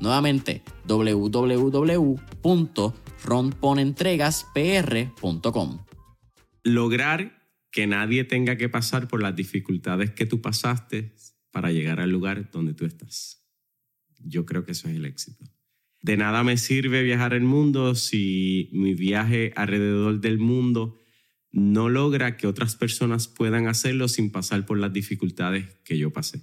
Nuevamente, www.ronponentregaspr.com. Lograr que nadie tenga que pasar por las dificultades que tú pasaste para llegar al lugar donde tú estás. Yo creo que eso es el éxito. De nada me sirve viajar el mundo si mi viaje alrededor del mundo no logra que otras personas puedan hacerlo sin pasar por las dificultades que yo pasé.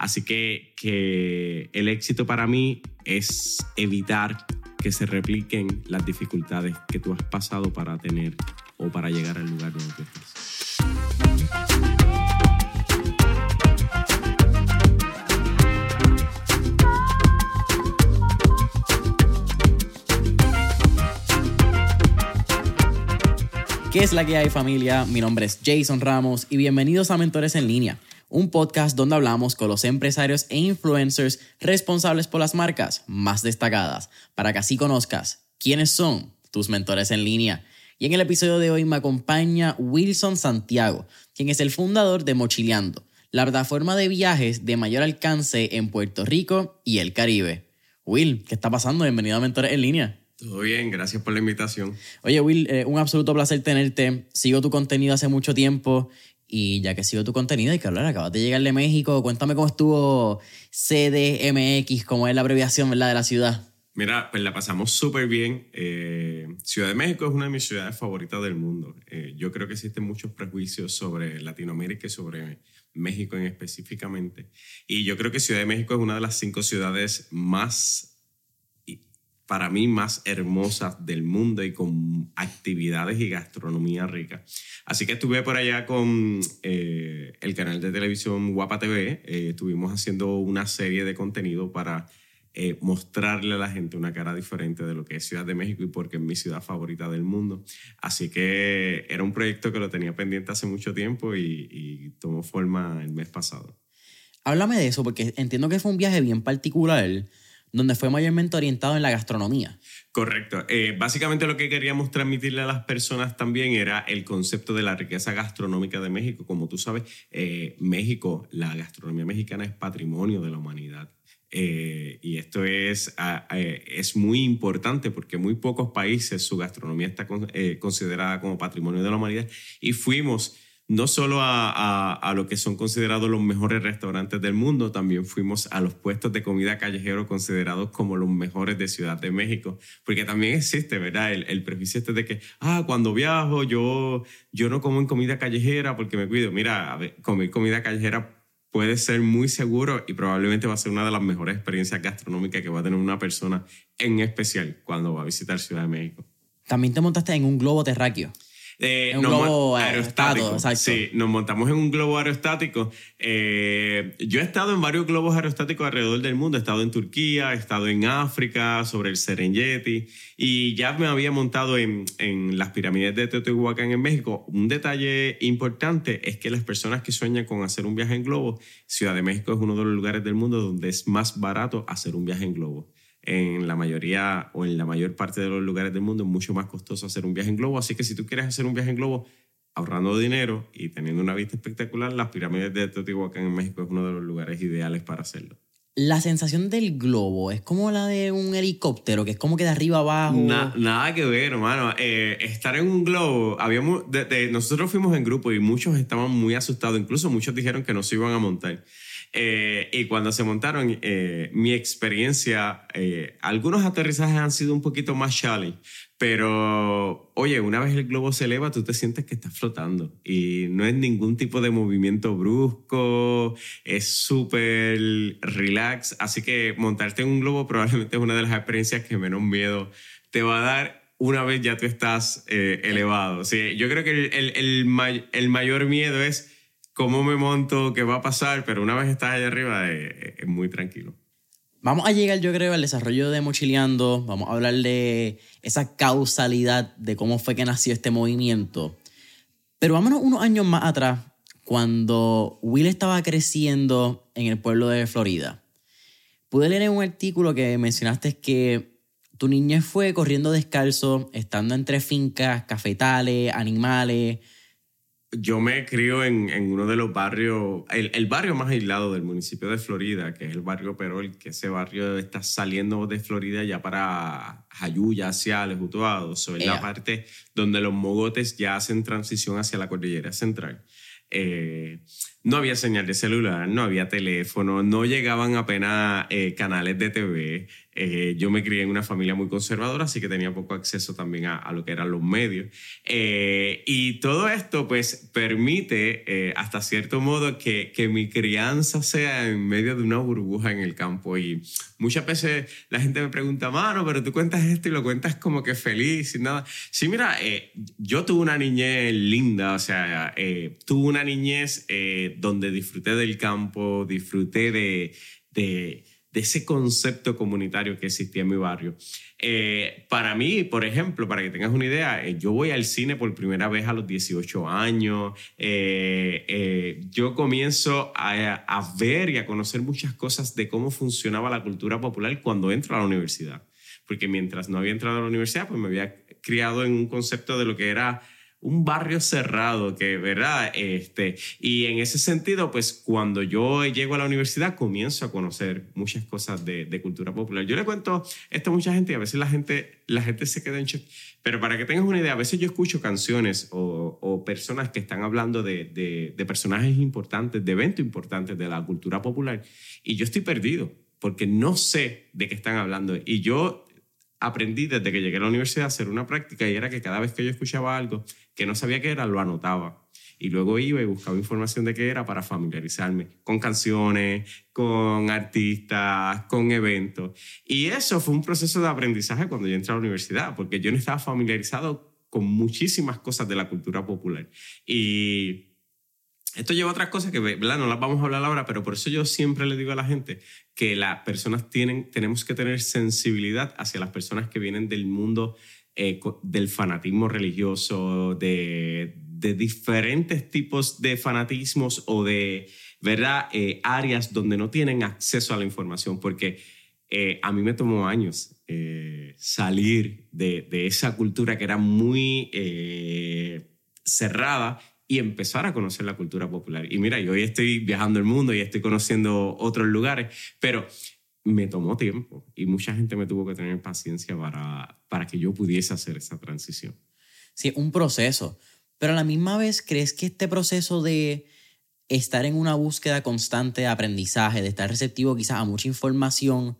Así que, que el éxito para mí es evitar que se repliquen las dificultades que tú has pasado para tener o para llegar al lugar donde tú estás. ¿Qué es la que hay familia? Mi nombre es Jason Ramos y bienvenidos a Mentores en línea, un podcast donde hablamos con los empresarios e influencers responsables por las marcas más destacadas, para que así conozcas quiénes son tus mentores en línea. Y en el episodio de hoy me acompaña Wilson Santiago, quien es el fundador de Mochileando, la plataforma de viajes de mayor alcance en Puerto Rico y el Caribe. Will, ¿qué está pasando? Bienvenido a Mentores en línea. Todo bien, gracias por la invitación. Oye, Will, eh, un absoluto placer tenerte. Sigo tu contenido hace mucho tiempo y ya que sigo tu contenido, hay que hablar, acabas de llegar de México. Cuéntame cómo estuvo CDMX, como es la abreviación ¿verdad? de la ciudad. Mira, pues la pasamos súper bien. Eh, ciudad de México es una de mis ciudades favoritas del mundo. Eh, yo creo que existen muchos prejuicios sobre Latinoamérica y sobre México en específicamente. Y yo creo que Ciudad de México es una de las cinco ciudades más para mí más hermosas del mundo y con actividades y gastronomía rica. Así que estuve por allá con eh, el canal de televisión Guapa TV, eh, estuvimos haciendo una serie de contenido para eh, mostrarle a la gente una cara diferente de lo que es Ciudad de México y porque es mi ciudad favorita del mundo. Así que era un proyecto que lo tenía pendiente hace mucho tiempo y, y tomó forma el mes pasado. Háblame de eso, porque entiendo que fue un viaje bien particular donde fue mayormente orientado en la gastronomía. Correcto. Eh, básicamente lo que queríamos transmitirle a las personas también era el concepto de la riqueza gastronómica de México. Como tú sabes, eh, México, la gastronomía mexicana es patrimonio de la humanidad. Eh, y esto es, ah, es muy importante porque muy pocos países su gastronomía está considerada como patrimonio de la humanidad y fuimos no solo a, lo que son considerados los mejores restaurantes del mundo, también fuimos a los puestos de comida callejero considerados como los mejores de Ciudad de México, porque también existe, ¿verdad? El, el prejuicio este de que, ah, cuando viajo yo, yo no como en comida callejera porque me cuido. Mira, comer comida callejera puede ser muy seguro y probablemente va a ser una de las mejores experiencias gastronómicas que va a tener una persona en especial cuando va a visitar Ciudad de México. También te montaste en un globo terráqueo. Eh, un globo aerostático. Sí, nos montamos en un globo aerostático. Eh, yo he estado en varios globos aerostáticos alrededor del mundo. He estado en Turquía, he estado en África, sobre el Serengeti, y ya me había montado en, en las pirámides de Teotihuacán en México. Un detalle importante es que las personas que sueñan con hacer un viaje en globo, Ciudad de México es uno de los lugares del mundo donde es más barato hacer un viaje en globo en la mayoría o en la mayor parte de los lugares del mundo es mucho más costoso hacer un viaje en globo. Así que si tú quieres hacer un viaje en globo ahorrando dinero y teniendo una vista espectacular, las pirámides de Teotihuacán en México es uno de los lugares ideales para hacerlo. La sensación del globo es como la de un helicóptero, que es como que de arriba abajo. nada que ver, hermano. Eh, estar en un globo, habíamos, nosotros fuimos en grupo y muchos estaban muy asustados, incluso muchos dijeron que no se iban a montar. Eh, y cuando se montaron, eh, mi experiencia, eh, algunos aterrizajes han sido un poquito más challenge, pero oye, una vez el globo se eleva, tú te sientes que estás flotando y no es ningún tipo de movimiento brusco, es súper relax, así que montarte en un globo probablemente es una de las experiencias que menos miedo te va a dar una vez ya tú estás elevado. Sí, yo creo que el, el, el mayor miedo es cómo me monto, qué va a pasar, pero una vez estás allá arriba es, muy tranquilo. Vamos a llegar, yo creo, al desarrollo de Mochileando. Vamos a hablar de esa causalidad de cómo fue que nació este movimiento. Pero vámonos unos años más atrás, cuando Will estaba creciendo en el pueblo de Florida. Pude leer en un artículo que mencionaste que tu niñez fue corriendo descalzo, estando entre fincas, cafetales, animales, yo me crío en, en, uno de los barrios, el, el, barrio más aislado del municipio de Florida, que es el barrio Perol, que ese barrio está saliendo de Florida ya para Jayuya, hacia el Utuado. So, es la parte donde los mogotes ya hacen transición hacia la cordillera central. Eh, no había señal de celular, no había teléfono, no llegaban apenas eh, canales de TV. Eh, yo me crié en una familia muy conservadora, así que tenía poco acceso también a, lo que eran los medios. Eh, y todo esto pues permite eh, hasta cierto modo que, que, mi crianza sea en medio de una burbuja en el campo. Y muchas veces la gente me pregunta, mano, pero tú cuentas esto y lo cuentas como que feliz y nada. Sí, mira, yo tuve una niñez linda, o sea, tuve una niñez donde disfruté del campo, disfruté de... de ese concepto comunitario que existía en mi barrio. Eh, para mí, por ejemplo, para que tengas una idea, eh, yo voy al cine por primera vez a los 18 años, eh, yo comienzo a, a, ver y a conocer muchas cosas de cómo funcionaba la cultura popular cuando entro a la universidad, porque mientras no había entrado a la universidad, pues me había criado en un concepto de lo que era un barrio cerrado, que, ¿verdad? Este, y en ese sentido, pues cuando yo llego a la universidad, comienzo a conocer muchas cosas de, de cultura popular. Yo le cuento esto a mucha gente y a veces la gente, la gente se queda en shock. Pero para que tengas una idea, a veces yo escucho canciones o, o personas que están hablando de, de, de personajes importantes, de eventos importantes de la cultura popular, y yo estoy perdido porque no sé de qué están hablando. Y yo aprendí desde que llegué a la universidad a hacer una práctica y era que cada vez que yo escuchaba algo que no sabía qué era, lo anotaba. Y luego iba y buscaba información de qué era para familiarizarme con canciones, con artistas, con eventos. Y eso fue un proceso de aprendizaje cuando yo entré a la universidad, porque yo no estaba familiarizado con muchísimas cosas de la cultura popular. Y esto lleva a otras cosas que ¿verdad? no las vamos a hablar ahora, pero por eso yo siempre le digo a la gente que las personas tienen, tenemos que tener sensibilidad hacia las personas que vienen del mundo eh, del fanatismo religioso, de, de, diferentes tipos de fanatismos o de ¿verdad? Eh, áreas donde no tienen acceso a la información, porque eh, a mí me tomó años salir de, de, esa cultura que era muy cerrada y empezar a conocer la cultura popular. Y mira, yo hoy estoy viajando el mundo y estoy conociendo otros lugares, pero me tomó tiempo y mucha gente me tuvo que tener paciencia para, para que yo pudiese hacer esa transición. Sí, un proceso. Pero a la misma vez, ¿crees que este proceso de estar en una búsqueda constante de aprendizaje, de estar receptivo quizás a mucha información,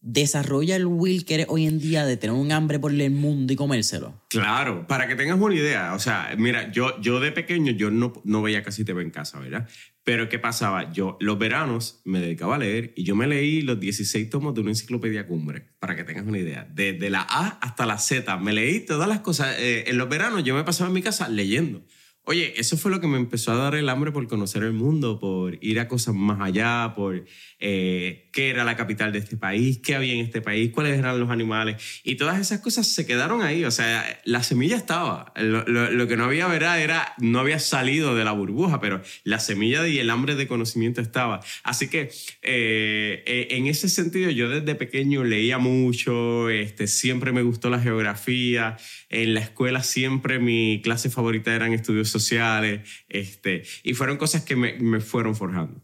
desarrolla el will que eres hoy en día de tener un hambre por el mundo y comérselo? Claro, para que tengas una idea, o sea, mira, yo, yo de pequeño yo no, no veía casi TV en casa, ¿verdad? Pero ¿qué pasaba? Yo los veranos me dedicaba a leer y yo me leí los 16 tomos de una enciclopedia cumbre, para que tengas una idea. Desde la A hasta la Z, me leí todas las cosas. Eh, en los veranos yo me pasaba en mi casa leyendo. Oye, eso fue lo que me empezó a dar el hambre por conocer el mundo, por ir a cosas más allá, por eh, qué era la capital de este país, qué había en este país, cuáles eran los animales. Y todas esas cosas se quedaron ahí. O sea, la semilla estaba. Lo, que no había, ¿verdad? Era, no había salido de la burbuja, pero la semilla y el hambre de conocimiento estaba. Así que eh, eh, en ese sentido, yo desde pequeño leía mucho, este, siempre me gustó la geografía. En la escuela siempre mi clase favorita eran estudios sociales, este, y fueron cosas que me, me fueron forjando.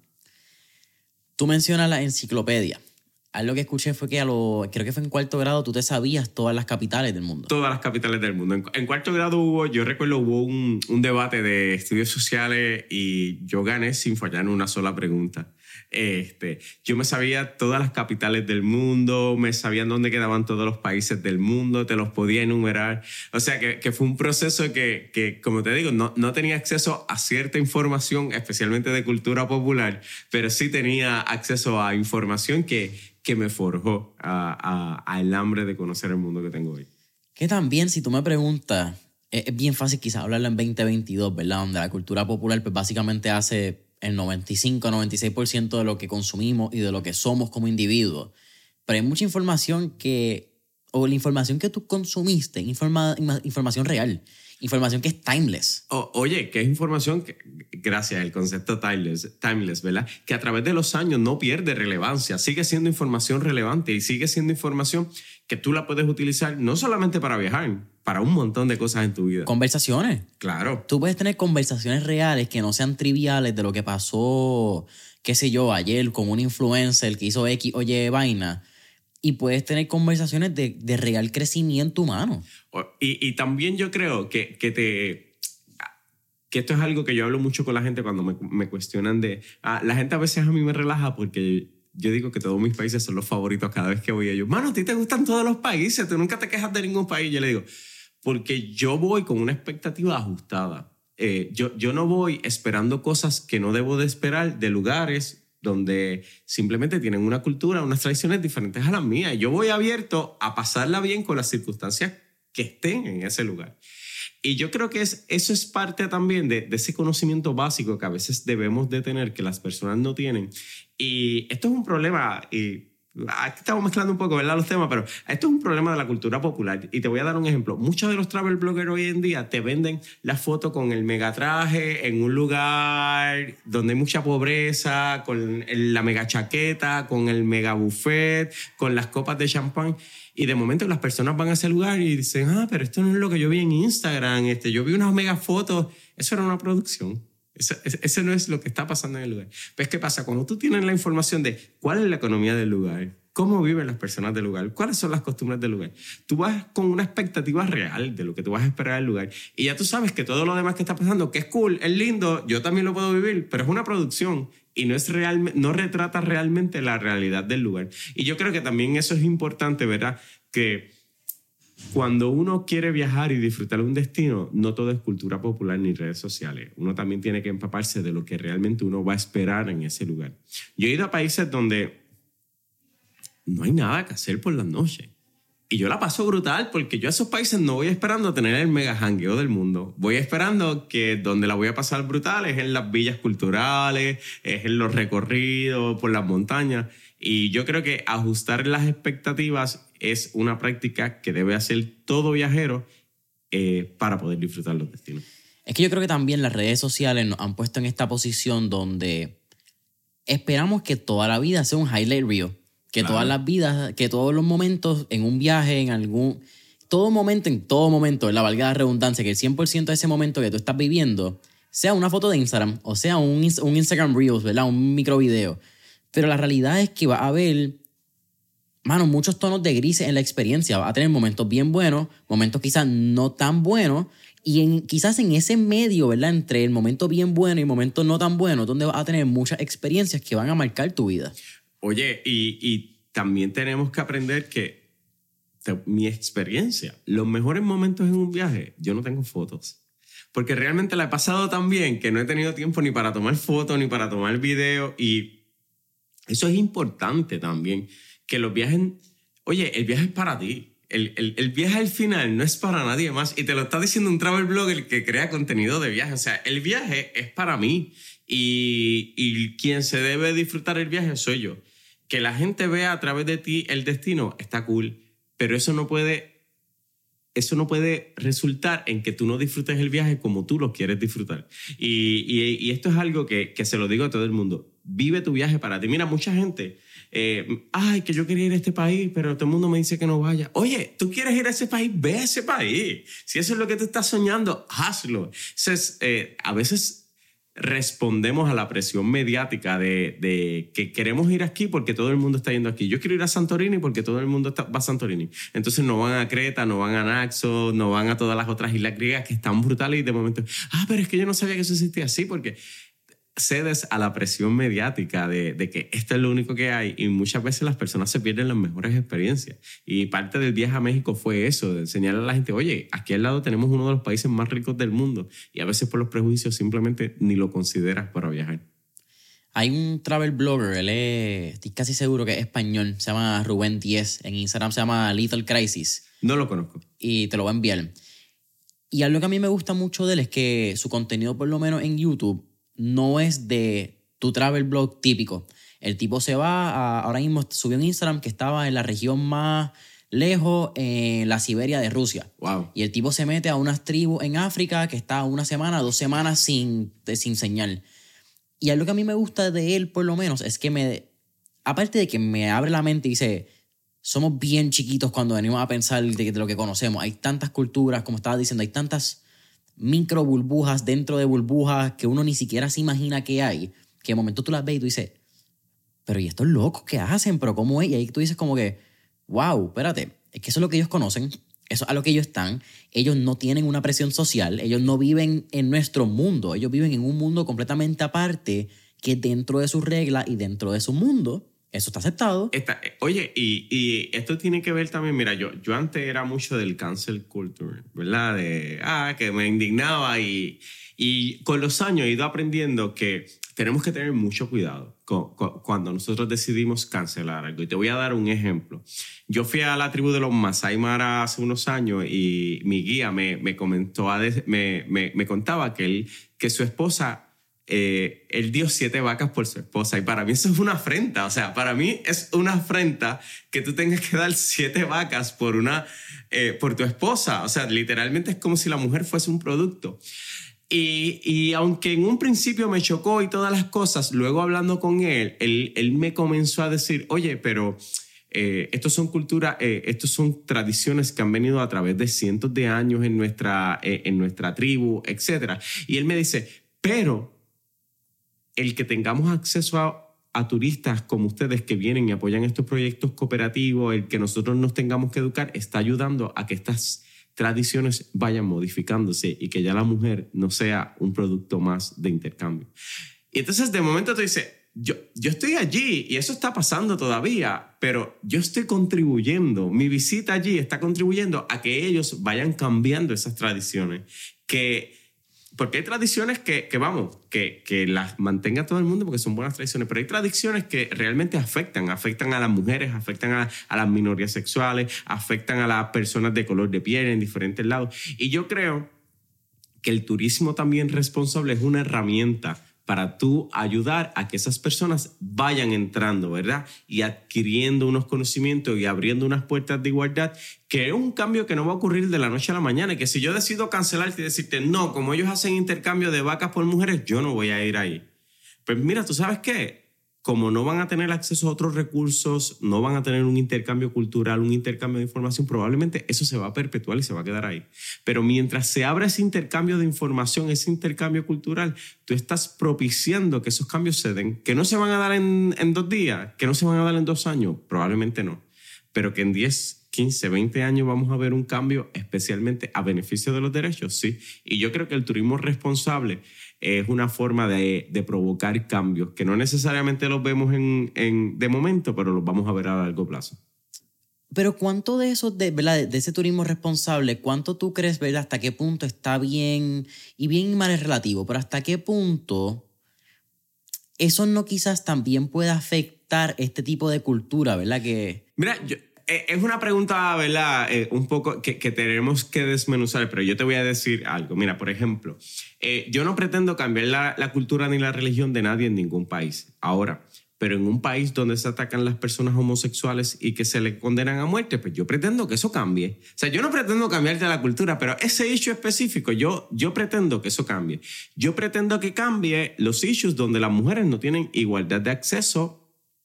Tú mencionas la enciclopedia. Algo que escuché fue que a lo, creo que fue en cuarto grado, tú te sabías todas las capitales del mundo. Todas las capitales del mundo. En, cuarto grado hubo, yo recuerdo, hubo un, un, debate de estudios sociales y yo gané sin fallar en una sola pregunta. Este, yo me sabía todas las capitales del mundo, me sabían dónde quedaban todos los países del mundo, te los podía enumerar. O sea que, que fue un proceso que, que, como te digo, no, no tenía acceso a cierta información, especialmente de cultura popular, pero sí tenía acceso a información que, que me forjó al hambre de conocer el mundo que tengo hoy. Que también, si tú me preguntas, es, bien fácil quizás hablarlo en 2022, ¿verdad? Donde la cultura popular pues básicamente hace el 95-96% de lo que consumimos y de lo que somos como individuos. Pero hay mucha información que, o la información que tú consumiste, informa, información real, información que es timeless. oye, que es información, que, gracias al concepto timeless, timeless, ¿verdad? Que a través de los años no pierde relevancia, sigue siendo información relevante y sigue siendo información que tú la puedes utilizar no solamente para viajar, para un montón de cosas en tu vida. Conversaciones. Claro. Tú puedes tener conversaciones reales que no sean triviales de lo que pasó, qué sé yo, ayer con un influencer que hizo X, oye, vaina. Y puedes tener conversaciones de, de real crecimiento humano. Y, y también yo creo que, que te que esto es algo que yo hablo mucho con la gente cuando me, me cuestionan de... Ah, la gente a veces a mí me relaja porque yo digo que todos mis países son los favoritos cada vez que voy a ellos. Mano, a ti te gustan todos los países, tú nunca te quejas de ningún país. Yo le digo, porque yo voy con una expectativa ajustada. Eh, yo, yo no voy esperando cosas que no debo de esperar de lugares donde simplemente tienen una cultura, unas tradiciones diferentes a las mías. Yo voy abierto a pasarla bien con las circunstancias que estén en ese lugar. Y yo creo que es, eso es parte también de, ese conocimiento básico que a veces debemos de tener, que las personas no tienen. Y esto es un problema, y aquí estamos mezclando un poco, ¿verdad? Los temas, pero esto es un problema de la cultura popular. Y te voy a dar un ejemplo. Muchos de los travel bloggers hoy en día te venden la foto con el megatraje en un lugar donde hay mucha pobreza, con la mega chaqueta, con el mega buffet, con las copas de champán. Y de momento las personas van a ese lugar y dicen, ah, pero esto no es lo que yo vi en Instagram, este, yo vi unas mega fotos. Eso era una producción. Eso, no es lo que está pasando en el lugar. Pues, ¿qué pasa? Cuando tú tienes la información de cuál es la economía del lugar, cómo viven las personas del lugar, cuáles son las costumbres del lugar, tú vas con una expectativa real de lo que tú vas a esperar del lugar. Y ya tú sabes que todo lo demás que está pasando, que es cool, es lindo, yo también lo puedo vivir, pero es una producción y no, es real, no retrata realmente la realidad del lugar. Y yo creo que también eso es importante, ¿verdad? Que cuando uno quiere viajar y disfrutar un destino, no todo es cultura popular ni redes sociales. Uno también tiene que empaparse de lo que realmente uno va a esperar en ese lugar. Yo he ido a países donde no hay nada que hacer por las noches. Y yo la paso brutal porque yo a esos países no voy esperando tener el mega jangueo del mundo. Voy esperando que donde la voy a pasar brutal es en las villas culturales, es en los recorridos por las montañas. Y yo creo que ajustar las expectativas es una práctica que debe hacer todo viajero eh, para poder disfrutar los destinos. Es que yo creo que también las redes sociales nos han puesto en esta posición donde esperamos que toda la vida sea un highlight reel. Que todas las vidas, que todos los momentos en un viaje, en algún. Todo momento, en todo momento, en la valga de redundancia, que el 100% de ese momento que tú estás viviendo sea una foto de Instagram o sea un, un Instagram Reels, ¿verdad? Un micro video. Pero la realidad es que va a haber mano, muchos tonos de grises en la experiencia. Va a tener momentos bien buenos, momentos quizás no tan buenos, y en, quizás en ese medio, ¿verdad? Entre el momento bien bueno y el momento no tan bueno, donde vas a tener muchas experiencias que van a marcar tu vida. Oye, y, y también tenemos que aprender que mi experiencia, los mejores momentos en un viaje, yo no tengo fotos. Porque realmente la he pasado tan bien que no he tenido tiempo ni para tomar fotos ni para tomar video. Y eso es importante también que los viajes, oye, el viaje es para ti. El, el, el, viaje al final no es para nadie más. Y te lo está diciendo un travel blogger que crea contenido de viaje. O sea, el viaje es para mí. Y, y quien se debe disfrutar el viaje soy yo. Que la gente vea a través de ti el destino está cool. Pero eso no puede eso no puede resultar en que tú no disfrutes el viaje como tú lo quieres disfrutar. Y, y, y esto es algo que, que, se lo digo a todo el mundo. Vive tu viaje para ti. Mira, mucha gente eh, ay, que yo quería ir a este país, pero todo el mundo me dice que no vaya. Oye, tú quieres ir a ese país, ve a ese país. Si eso es lo que te estás soñando, hazlo. Entonces, eh, a veces respondemos a la presión mediática de, de, que queremos ir aquí porque todo el mundo está yendo aquí. Yo quiero ir a Santorini porque todo el mundo va a Santorini. Entonces no van a Creta, no van a Naxos, no van a todas las otras islas griegas que están brutales y de momento, ah, pero es que yo no sabía que eso existía así porque cedes a la presión mediática de, de, que esto es lo único que hay y muchas veces las personas se pierden las mejores experiencias. Y parte del viaje a México fue eso, de enseñarle a la gente, oye, aquí al lado tenemos uno de los países más ricos del mundo y a veces por los prejuicios simplemente ni lo consideras para viajar. Hay un travel blogger, él es, estoy casi seguro que es español, se llama Rubén Díez, en Instagram se llama Little Crisis. No lo conozco. Y te lo voy a enviar. Y algo que a mí me gusta mucho de él es que su contenido, por lo menos en YouTube, no es de tu travel blog típico. El tipo se va, a, ahora mismo subió en Instagram que estaba en la región más lejos, en la Siberia de Rusia. Wow. Y el tipo se mete a unas tribus en África que está una semana, dos semanas sin, sin señal. Y algo que a mí me gusta de él, por lo menos, es que me, aparte de que me abre la mente y dice, somos bien chiquitos cuando venimos a pensar de, de lo que conocemos. Hay tantas culturas, como estaba diciendo, hay tantas micro burbujas dentro de burbujas que uno ni siquiera se imagina que hay, que de momento tú las ves y tú dices, pero ¿y estos locos qué hacen? ¿Pero cómo es? Y ahí tú dices como que, wow, espérate, es que eso es lo que ellos conocen, eso es a lo que ellos están, ellos no tienen una presión social, ellos no viven en nuestro mundo, ellos viven en un mundo completamente aparte que dentro de sus reglas y dentro de su mundo eso está aceptado. Está, oye, y, esto tiene que ver también, mira, yo, yo antes era mucho del cancel culture, ¿verdad? De, ah, que me indignaba y, y con los años he ido aprendiendo que tenemos que tener mucho cuidado cuando nosotros decidimos cancelar algo. Y te voy a dar un ejemplo. Yo fui a la tribu de los Masai Mara hace unos años y mi guía me, me comentó, me, me, me contaba que, él, que su esposa eh, él dio siete vacas por su esposa. Y para mí eso es una afrenta. O sea, para mí es una afrenta que tú tengas que dar siete vacas por, una, eh, por tu esposa. O sea, literalmente es como si la mujer fuese un producto. Y, y, aunque en un principio me chocó y todas las cosas, luego hablando con él, él, él me comenzó a decir, oye, pero eh, estos son culturas, eh, estos son tradiciones que han venido a través de cientos de años en nuestra, eh, en nuestra tribu, etc. Y él me dice, pero el que tengamos acceso a, turistas como ustedes que vienen y apoyan estos proyectos cooperativos, el que nosotros nos tengamos que educar, está ayudando a que estas tradiciones vayan modificándose y que ya la mujer no sea un producto más de intercambio. Y entonces de momento te dice, yo, yo estoy allí y eso está pasando todavía, pero yo estoy contribuyendo, mi visita allí está contribuyendo a que ellos vayan cambiando esas tradiciones, que porque hay tradiciones que, que vamos, que, que, las mantenga todo el mundo porque son buenas tradiciones, pero hay tradiciones que realmente afectan, afectan a las mujeres, afectan a, a, las minorías sexuales, afectan a las personas de color de piel en diferentes lados. Y yo creo que el turismo también responsable es una herramienta para tú ayudar a que esas personas vayan entrando, ¿verdad? Y adquiriendo unos conocimientos y abriendo unas puertas de igualdad, que es un cambio que no va a ocurrir de la noche a la mañana. Que si yo decido cancelarte y decirte, no, como ellos hacen intercambio de vacas por mujeres, yo no voy a ir ahí. Pues mira, tú sabes qué, como no van a tener acceso a otros recursos, no van a tener un intercambio cultural, un intercambio de información, probablemente eso se va a perpetuar y se va a quedar ahí. Pero mientras se abra ese intercambio de información, ese intercambio cultural, tú estás propiciando que esos cambios se den, que no se van a dar en, en dos días, que no se van a dar en dos años, probablemente no, pero que en 10, 15, 20 años vamos a ver un cambio especialmente a beneficio de los derechos, sí. Y yo creo que el turismo responsable es una forma de, de, provocar cambios que no necesariamente los vemos en, en, de momento, pero los vamos a ver a largo plazo. Pero ¿cuánto de eso, de, ¿verdad? de ese turismo responsable, cuánto tú crees, ¿verdad? hasta qué punto está bien, y bien y mal es relativo, pero hasta qué punto eso no quizás también puede afectar este tipo de cultura, ¿verdad? Que... Mira, yo, es una pregunta, ¿verdad? Eh, un poco que, que, tenemos que desmenuzar, pero yo te voy a decir algo. Mira, por ejemplo, eh, yo no pretendo cambiar la, la, cultura ni la religión de nadie en ningún país. Ahora, pero en un país donde se atacan las personas homosexuales y que se le condenan a muerte, pues yo pretendo que eso cambie. O sea, yo no pretendo cambiarte la cultura, pero ese issue específico, yo, yo pretendo que eso cambie. Yo pretendo que cambie los issues donde las mujeres no tienen igualdad de acceso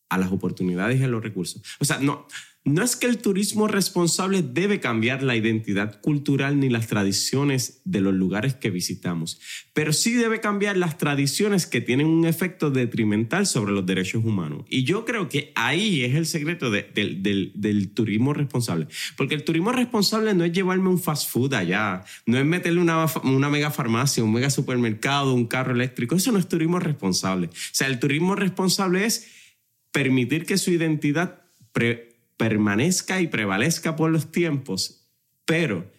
a las oportunidades y a los recursos. O sea, no, no es que el turismo responsable debe cambiar la identidad cultural ni las tradiciones de los lugares que visitamos, pero sí debe cambiar las tradiciones que tienen un efecto detrimental sobre los derechos humanos. Y yo creo que ahí es el secreto del, turismo responsable, porque el turismo responsable no es llevarme un fast food allá, no es meterle una, una mega farmacia, un mega supermercado, un carro eléctrico, eso no es turismo responsable. O sea, el turismo responsable es permitir que su identidad permanezca y prevalezca por los tiempos, pero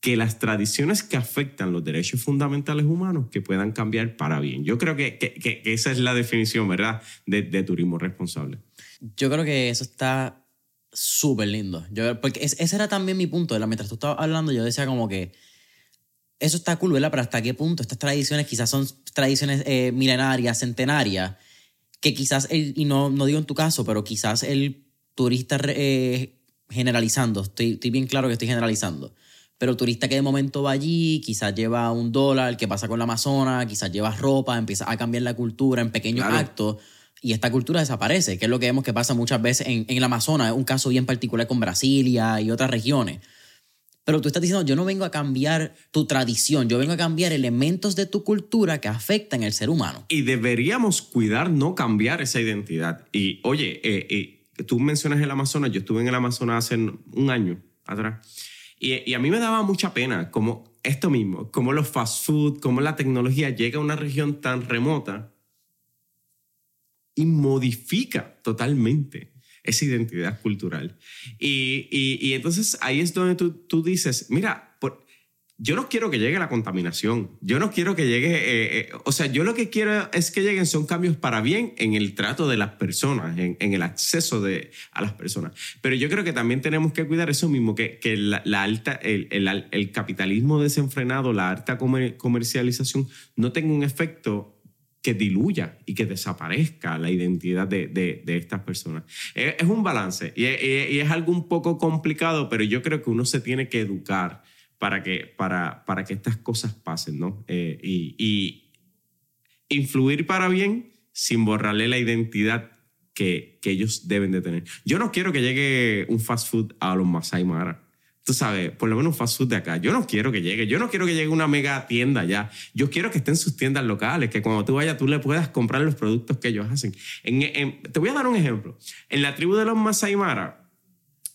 que las tradiciones que afectan los derechos fundamentales humanos que puedan cambiar para bien. Yo creo que, que, esa es la definición, ¿verdad?, de, turismo responsable. Yo creo que eso está súper lindo. Yo, porque ese era también mi punto. Mientras tú estabas hablando, yo decía como que eso está cool, ¿verdad? Pero hasta qué punto estas tradiciones quizás son tradiciones eh, milenarias, centenarias, que quizás, el, y no, no digo en tu caso, pero quizás el turista eh, generalizando, estoy, estoy, bien claro que estoy generalizando, pero el turista que de momento va allí, quizás lleva un dólar, que pasa con la Amazona, quizás lleva ropa, empieza a cambiar la cultura en pequeños actos y esta cultura desaparece, que es lo que vemos que pasa muchas veces en, en el Amazonas, es un caso bien particular con Brasilia y otras regiones. Pero tú estás diciendo, yo no vengo a cambiar tu tradición, yo vengo a cambiar elementos de tu cultura que afectan al ser humano. Y deberíamos cuidar no cambiar esa identidad. Y oye, eh, eh tú mencionas el Amazonas, yo estuve en el Amazonas hace un año atrás, y, a mí me daba mucha pena como esto mismo, como los fast food, como la tecnología llega a una región tan remota y modifica totalmente esa identidad cultural. Y, y, y entonces ahí es donde tú, tú dices, mira, yo no quiero que llegue la contaminación, yo no quiero que llegue, eh, eh, o sea, yo lo que quiero es que lleguen son cambios para bien en el trato de las personas, en, el acceso de, a las personas. Pero yo creo que también tenemos que cuidar eso mismo, que, que la, alta, el, el, capitalismo desenfrenado, la alta comercialización no tenga un efecto que diluya y que desaparezca la identidad de, de, estas personas. Es, es, un balance y y es algo un poco complicado, pero yo creo que uno se tiene que educar para que, para, para que estas cosas pasen, ¿no? Eh, y, influir para bien sin borrarle la identidad que, que, ellos deben de tener. Yo no quiero que llegue un fast food a los Masai Mara. Tú sabes, por lo menos un fast food de acá. Yo no quiero que llegue. Yo no quiero que llegue una mega tienda ya. Yo quiero que estén sus tiendas locales, que cuando tú vayas tú le puedas comprar los productos que ellos hacen. te voy a dar un ejemplo. En la tribu de los Masai Mara,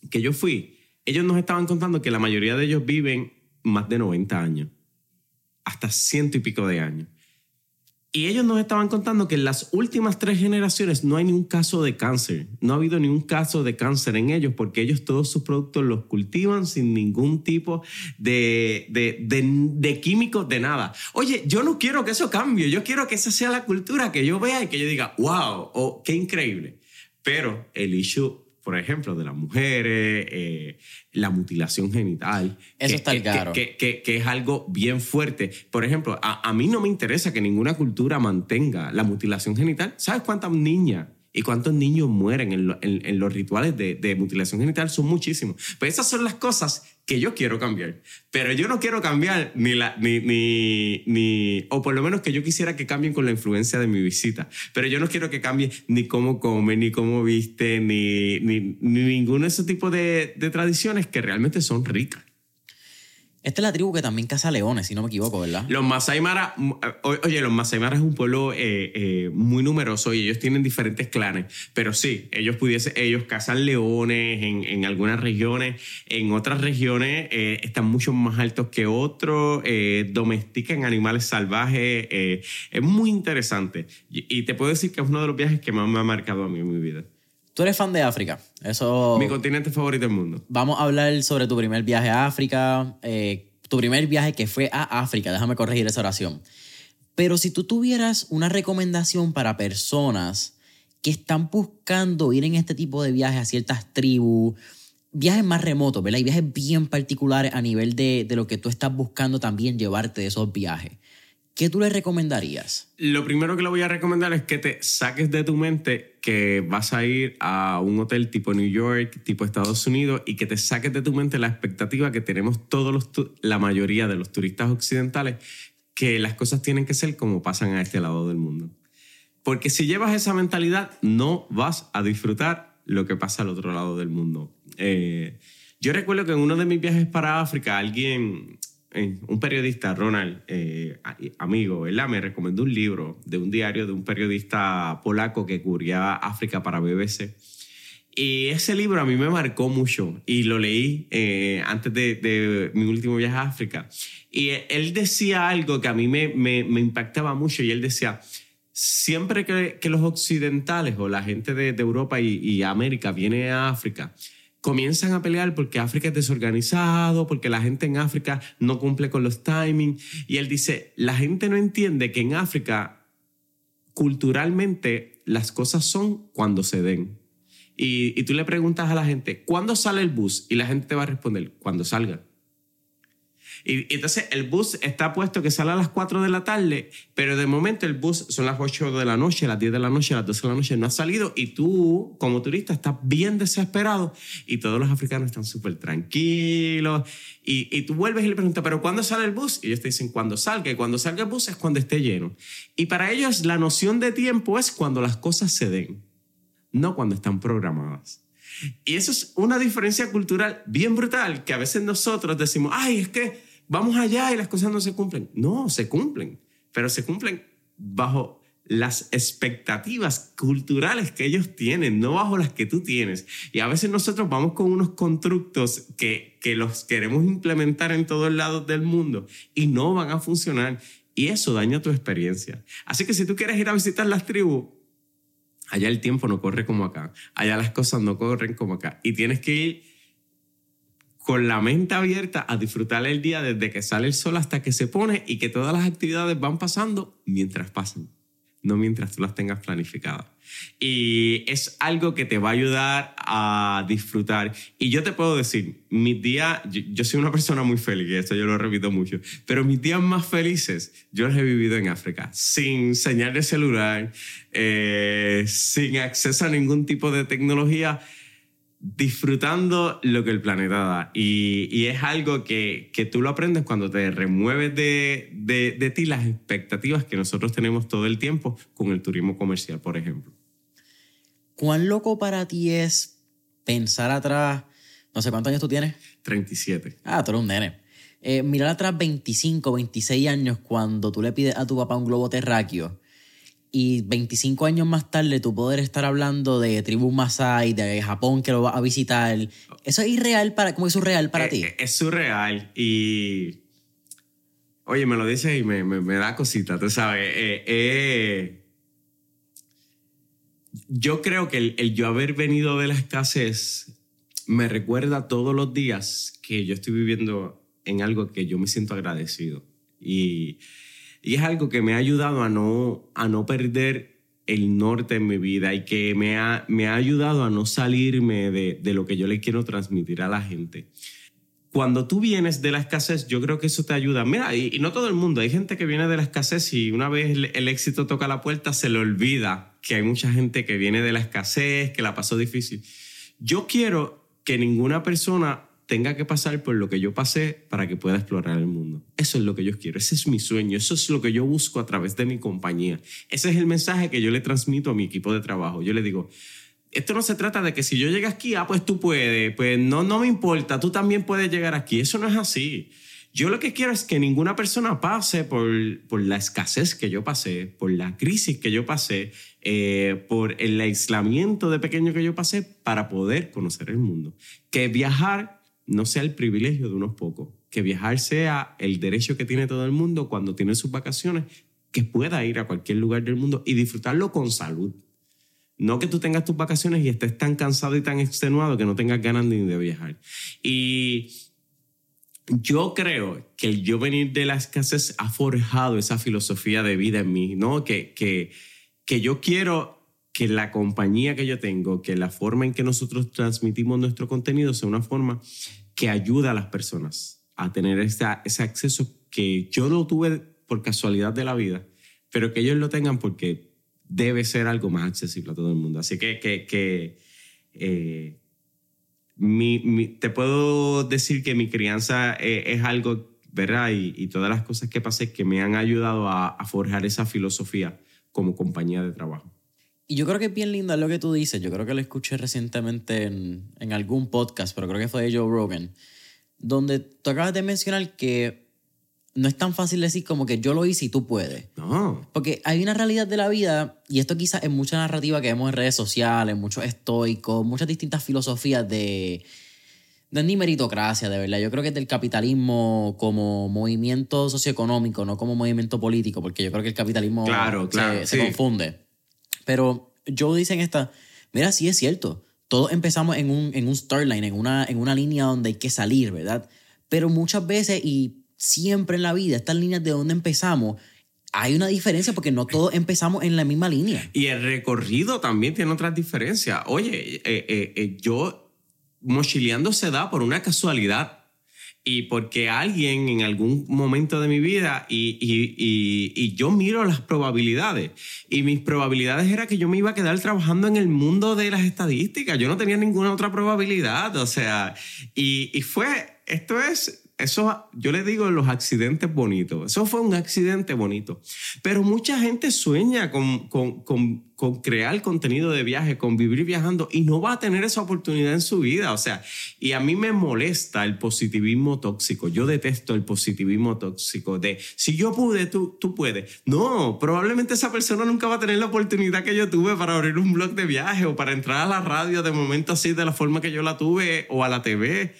que yo fui, ellos nos estaban contando que la mayoría de ellos viven más de 90 años, hasta ciento y pico de años. Y ellos nos estaban contando que en las últimas tres generaciones no hay ni un caso de cáncer. No ha habido ni un caso de cáncer en ellos porque ellos todos sus productos los cultivan sin ningún tipo de, de, de, químicos, de nada. Oye, yo no quiero que eso cambie. Yo quiero que esa sea la cultura que yo vea y que yo diga, wow, oh, qué increíble. Pero el issue por ejemplo, de las mujeres, eh, la mutilación genital. Eso está claro. Que, que, es algo bien fuerte. Por ejemplo, a, a, mí no me interesa que ninguna cultura mantenga la mutilación genital. ¿Sabes cuántas niñas y cuántos niños mueren en, en, los rituales de, de, mutilación genital? Son muchísimos. Pues esas son las cosas que yo quiero cambiar. Pero yo no quiero cambiar ni la, ni, ni, ni, o por lo menos que yo quisiera que cambien con la influencia de mi visita. Pero yo no quiero que cambie ni cómo come, ni cómo viste, ni, ni, ni ninguno de esos tipos de, de tradiciones que realmente son ricas. Esta es la tribu que también caza leones, si no me equivoco, ¿verdad? Los Masai Mara, oye, los Masai Mara es un pueblo eh, eh, muy numeroso y ellos tienen diferentes clanes, pero sí, ellos pudiesen, ellos cazan leones en, en algunas regiones, en otras regiones eh, están mucho más altos que otros, domestican animales salvajes, es muy interesante y, y te puedo decir que es uno de los viajes que más me ha marcado a mí en mi vida. Tú eres fan de África. Eso. Mi continente favorito del mundo. Vamos a hablar sobre tu primer viaje a África. Eh, tu primer viaje que fue a África. Déjame corregir esa oración. Pero si tú tuvieras una recomendación para personas que están buscando ir en este tipo de viajes a ciertas tribus, viajes más remotos, ¿verdad? Y viajes bien particulares a nivel de, de lo que tú estás buscando también llevarte de esos viajes. ¿Qué tú le recomendarías? Lo primero que le voy a recomendar es que te saques de tu mente que vas a ir a un hotel tipo New York, tipo Estados Unidos, y que te saques de tu mente la expectativa que tenemos todos los, la mayoría de los turistas occidentales, que las cosas tienen que ser como pasan a este lado del mundo. Porque si llevas esa mentalidad, no vas a disfrutar lo que pasa al otro lado del mundo. Eh, yo recuerdo que en uno de mis viajes para África, alguien, eh, un periodista, Ronald, eh, amigo, ¿verdad? me recomendó un libro de un diario de un periodista polaco que cubría África para BBC. Y ese libro a mí me marcó mucho y lo leí antes de, mi último viaje a África. Y él decía algo que a mí me, impactaba mucho y él decía, siempre que, los occidentales o la gente de, Europa y, América viene a África, comienzan a pelear porque África es desorganizado, porque la gente en África no cumple con los timings. Y él dice, la gente no entiende que en África, culturalmente, las cosas son cuando se den. Y, y tú le preguntas a la gente, ¿cuándo sale el bus? Y la gente te va a responder, cuando salga. Y, entonces el bus está puesto que sale a las 4 de la tarde, pero de momento el bus son las 8 de la noche, las 10 de la noche, las 12 de la noche, no ha salido y tú como turista estás bien desesperado y todos los africanos están súper tranquilos y, y, tú vuelves y le preguntas, pero ¿cuándo sale el bus? Y ellos te dicen, cuando salga y cuando salga el bus es cuando esté lleno. Y para ellos la noción de tiempo es cuando las cosas se den, no cuando están programadas. Y eso es una diferencia cultural bien brutal que a veces nosotros decimos, ay, es que vamos allá y las cosas no se cumplen. No, se cumplen, pero se cumplen bajo las expectativas culturales que ellos tienen, no bajo las que tú tienes. Y a veces nosotros vamos con unos constructos que, que los queremos implementar en todos lados del mundo y no van a funcionar. Y eso daña tu experiencia. Así que si tú quieres ir a visitar las tribus, allá el tiempo no corre como acá, allá las cosas no corren como acá. Y tienes que ir con la mente abierta a disfrutar el día desde que sale el sol hasta que se pone y que todas las actividades van pasando mientras pasan, no mientras tú las tengas planificadas. Y es algo que te va a ayudar a disfrutar. Y yo te puedo decir, mis días, yo, soy una persona muy feliz, y esto yo lo repito mucho, pero mis días más felices yo los he vivido en África, sin señal de celular, eh, sin acceso a ningún tipo de tecnología disfrutando lo que el planeta da. Y, es algo que, tú lo aprendes cuando te remueves de, de, ti las expectativas que nosotros tenemos todo el tiempo con el turismo comercial, por ejemplo. ¿Cuán loco para ti es pensar atrás? No sé cuántos años tú tienes. 37. Ah, tú eres un nene. Eh, mirar atrás 25, 26 años cuando tú le pides a tu papá un globo terráqueo y 25 años más tarde tú poder estar hablando de tribu Masai, de Japón que lo va a visitar, ¿eso es irreal para, cómo es surreal para eh, ti? Eh, es, surreal y... Oye, me lo dices y me, me, da cosita, tú sabes. Eh, yo creo que el, el, yo haber venido de la escasez me recuerda todos los días que yo estoy viviendo en algo que yo me siento agradecido. Y y es algo que me ha ayudado a no, a no perder el norte en mi vida y que me ha, me ha ayudado a no salirme de, de lo que yo le quiero transmitir a la gente. Cuando tú vienes de la escasez, yo creo que eso te ayuda. Mira, y, no todo el mundo, hay gente que viene de la escasez y una vez el, el éxito toca la puerta, se le olvida que hay mucha gente que viene de la escasez, que la pasó difícil. Yo quiero que ninguna persona tenga que pasar por lo que yo pasé para que pueda explorar el mundo. Eso es lo que yo quiero, ese es mi sueño, eso es lo que yo busco a través de mi compañía. Ese es el mensaje que yo le transmito a mi equipo de trabajo. Yo le digo, esto no se trata de que si yo llego aquí, ah, pues tú puedes, pues no, no me importa, tú también puedes llegar aquí. Eso no es así. Yo lo que quiero es que ninguna persona pase por, por la escasez que yo pasé, por la crisis que yo pasé, eh, por el aislamiento de pequeño que yo pasé para poder conocer el mundo. Que viajar no sea el privilegio de unos pocos, que viajar sea el derecho que tiene todo el mundo cuando tiene sus vacaciones, que pueda ir a cualquier lugar del mundo y disfrutarlo con salud. No que tú tengas tus vacaciones y estés tan cansado y tan extenuado que no tengas ganas ni de viajar. Y yo creo que el yo venir de la escasez ha forjado esa filosofía de vida en mí, ¿no? Que, que, que yo quiero que la compañía que yo tengo, que la forma en que nosotros transmitimos nuestro contenido sea una forma que ayuda a las personas a tener ese, acceso que yo no tuve por casualidad de la vida, pero que ellos lo tengan porque debe ser algo más accesible a todo el mundo. Así que, que, que eh, te puedo decir que mi crianza eh, es, algo, ¿verdad? Y, y, todas las cosas que pasé que me han ayudado a, a forjar esa filosofía como compañía de trabajo. Y yo creo que es bien lindo lo que tú dices. Yo creo que lo escuché recientemente en, en algún podcast, pero creo que fue de Joe Rogan, donde tú acabas de mencionar que no es tan fácil decir como que yo lo hice y tú puedes. No. Porque hay una realidad de la vida, y esto quizás es mucha narrativa que vemos en redes sociales, muchos estoicos, muchas distintas filosofías de, no es ni meritocracia, de verdad. Yo creo que es del capitalismo como movimiento socioeconómico, no como movimiento político, porque yo creo que el capitalismo Claro, se- claro, se, sí. confunde. Pero Joe dice en esta, mira, sí es cierto, todos empezamos en un, en un start en una, en una línea donde hay que salir, ¿verdad? Pero muchas veces y siempre en la vida, estas líneas de donde empezamos, hay una diferencia porque no todos empezamos en la misma línea. Y el recorrido también tiene otras diferencias. Oye, eh, eh, eh, yo mochileando se da por una casualidad y porque alguien en algún momento de mi vida y, y- y- yo miro las probabilidades y mis probabilidades era que yo me iba a quedar trabajando en el mundo de las estadísticas. Yo no tenía ninguna otra probabilidad, o sea, y fue, esto es... Eso, yo le digo los accidentes bonitos. Eso fue un accidente bonito. Pero mucha gente sueña con, con, con, con crear contenido de viaje, con vivir viajando y no va a tener esa oportunidad en su vida. O sea, y a mí me molesta el positivismo tóxico. Yo detesto el positivismo tóxico de si yo pude, tú, tú puedes. No, probablemente esa persona nunca va a tener la oportunidad que yo tuve para abrir un blog de viaje o para entrar a la radio de momento así de la forma que yo la tuve o a la TV.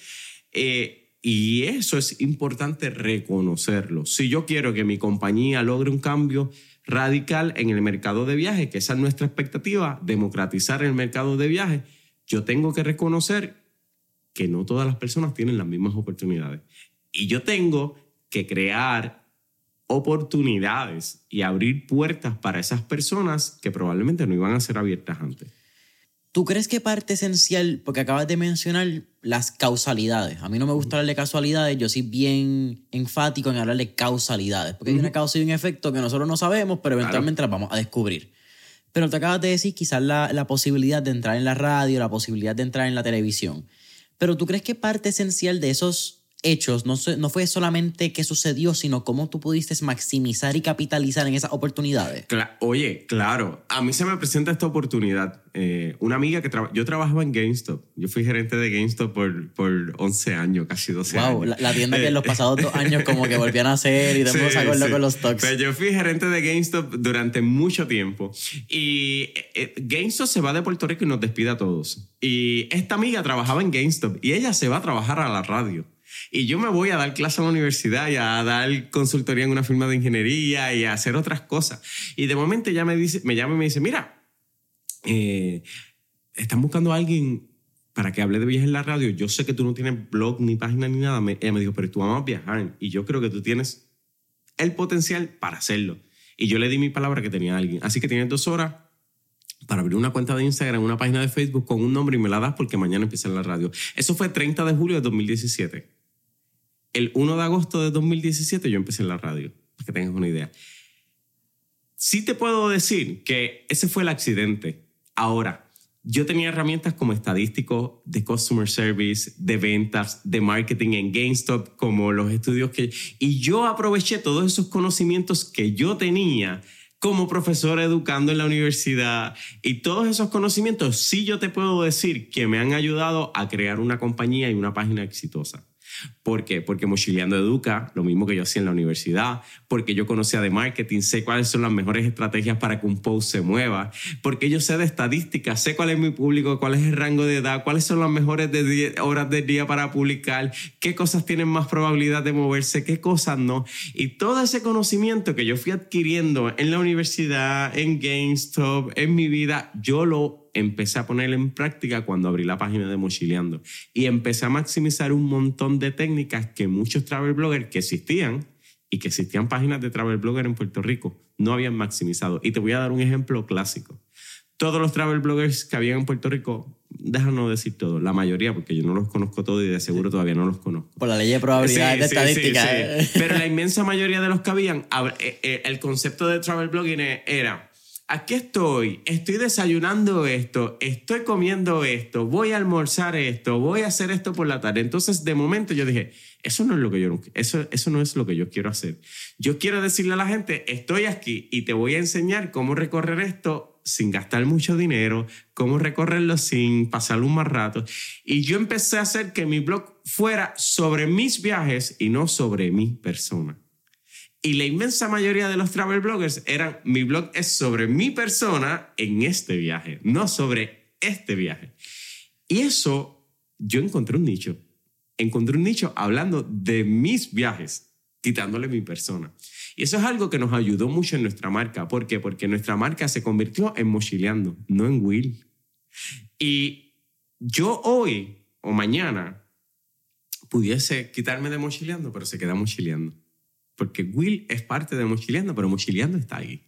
Eh, y eso es importante reconocerlo. Si yo quiero que mi compañía logre un cambio radical en el mercado de viajes, que esa es nuestra expectativa, democratizar el mercado de viajes, yo tengo que reconocer que no todas las personas tienen las mismas oportunidades. Y yo tengo que crear oportunidades y abrir puertas para esas personas que probablemente no iban a ser abiertas antes. ¿Tú crees que parte esencial, porque acabas de mencionar las causalidades? A mí no me gusta hablar de casualidades, yo soy bien enfático en hablar de causalidades, porque hay una causa y un efecto que nosotros no sabemos, pero eventualmente las vamos a descubrir. Pero te acabas de decir quizás la, la posibilidad de entrar en la radio, la posibilidad de entrar en la televisión. Pero ¿tú crees que parte esencial de esos hechos no, no fue solamente qué sucedió, sino cómo tú pudiste maximizar y capitalizar en esas oportunidades? Cla- Oye, claro, a mí se me presenta esta oportunidad. Eh, una amiga que yo trabajaba en GameStop. Yo fui gerente de GameStop por, por 11 años, casi 12 Wow, años. la, la tienda que en los pasados dos años como que volvían a hacer y mundo se acuerda con los stocks. Pero yo fui gerente de GameStop durante mucho tiempo. Y eh, eh, GameStop se va de Puerto Rico y nos despide a todos. Y esta amiga trabajaba en GameStop y ella se va a trabajar a la radio. Y yo me voy a dar clase a la universidad y a dar consultoría en una firma de ingeniería y a hacer otras cosas. Y de momento ella me, dice, me llama y me dice, mira, eh, están buscando a alguien para que hable de viajes en la radio. Yo sé que tú no tienes blog ni página ni nada. Me- ella me dijo, pero tú amas viajar y yo creo que tú tienes el potencial para hacerlo. Y yo le di mi palabra que tenía alguien. Así que tienes dos horas para abrir una cuenta de Instagram, una página de Facebook con un nombre y me la das porque mañana empieza en la radio. Eso fue 30 de julio de 2017. El 1 de agosto de 2017 yo empecé en la radio, para que tengas una idea. Sí te puedo decir que ese fue el accidente. Ahora, yo tenía herramientas como estadístico, de customer service, de ventas, de marketing en GameStop, como los estudios que... Y yo aproveché todos esos conocimientos que yo tenía como profesor educando en la universidad y todos esos conocimientos, sí yo te puedo decir que me han ayudado a crear una compañía y una página exitosa. ¿Por qué? Porque Mochileando Educa, lo mismo que yo hacía en la universidad, porque yo conocía de marketing, sé cuáles son las mejores estrategias para que un post se mueva, porque yo sé de estadística, sé cuál es mi público, cuál es el rango de edad, cuáles son las mejores de horas del día para publicar, qué cosas tienen más probabilidad de moverse, qué cosas no. Y todo ese conocimiento que yo fui adquiriendo en la universidad, en GameStop, en mi vida, yo lo empecé a poner en práctica cuando abrí la página de Mochileando y empecé a maximizar un montón de técnicas que muchos travel bloggers que existían y que existían páginas de travel blogger en Puerto Rico no habían maximizado. Y te voy a dar un ejemplo clásico. Todos los travel bloggers que habían en Puerto Rico, déjanos decir todo, la mayoría, porque yo no los conozco todos y de seguro todavía no los conozco. Por la ley de probabilidades de Sí, sí, sí, estadística. sí. ¿eh? Pero la inmensa mayoría de los que habían, hab- eh, eh, el concepto de travel blogging e- era, aquí estoy, estoy desayunando esto, estoy comiendo esto, voy a almorzar esto, voy a hacer esto por la tarde. Entonces, de momento yo dije, eso no es lo que yo eso eso no es lo que yo quiero hacer. Yo quiero decirle a la gente, estoy aquí y te voy a enseñar cómo recorrer esto sin gastar mucho dinero, cómo recorrerlo sin pasar un mal rato. Y yo empecé a hacer que mi blog fuera sobre mis viajes y no sobre mi persona. Y la inmensa mayoría de los travel bloggers eran, mi blog es sobre mi persona en este viaje, no sobre este viaje. Y eso, yo encontré un nicho. Encontré un nicho hablando de mis viajes, quitándole mi persona. Y eso es algo que nos ayudó mucho en nuestra marca. ¿Por qué? Porque nuestra marca se convirtió en mochileando, no en Will. Y yo hoy o mañana pudiese quitarme de mochileando, pero se queda mochileando porque Will es parte de Mochileando, pero Mochileando está ahí.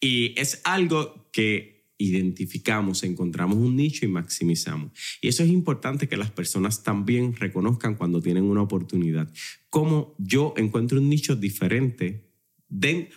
Y es algo que identificamos, encontramos un nicho y maximizamos. Y eso es importante que las personas también reconozcan cuando tienen una oportunidad. Como yo encuentro un nicho diferente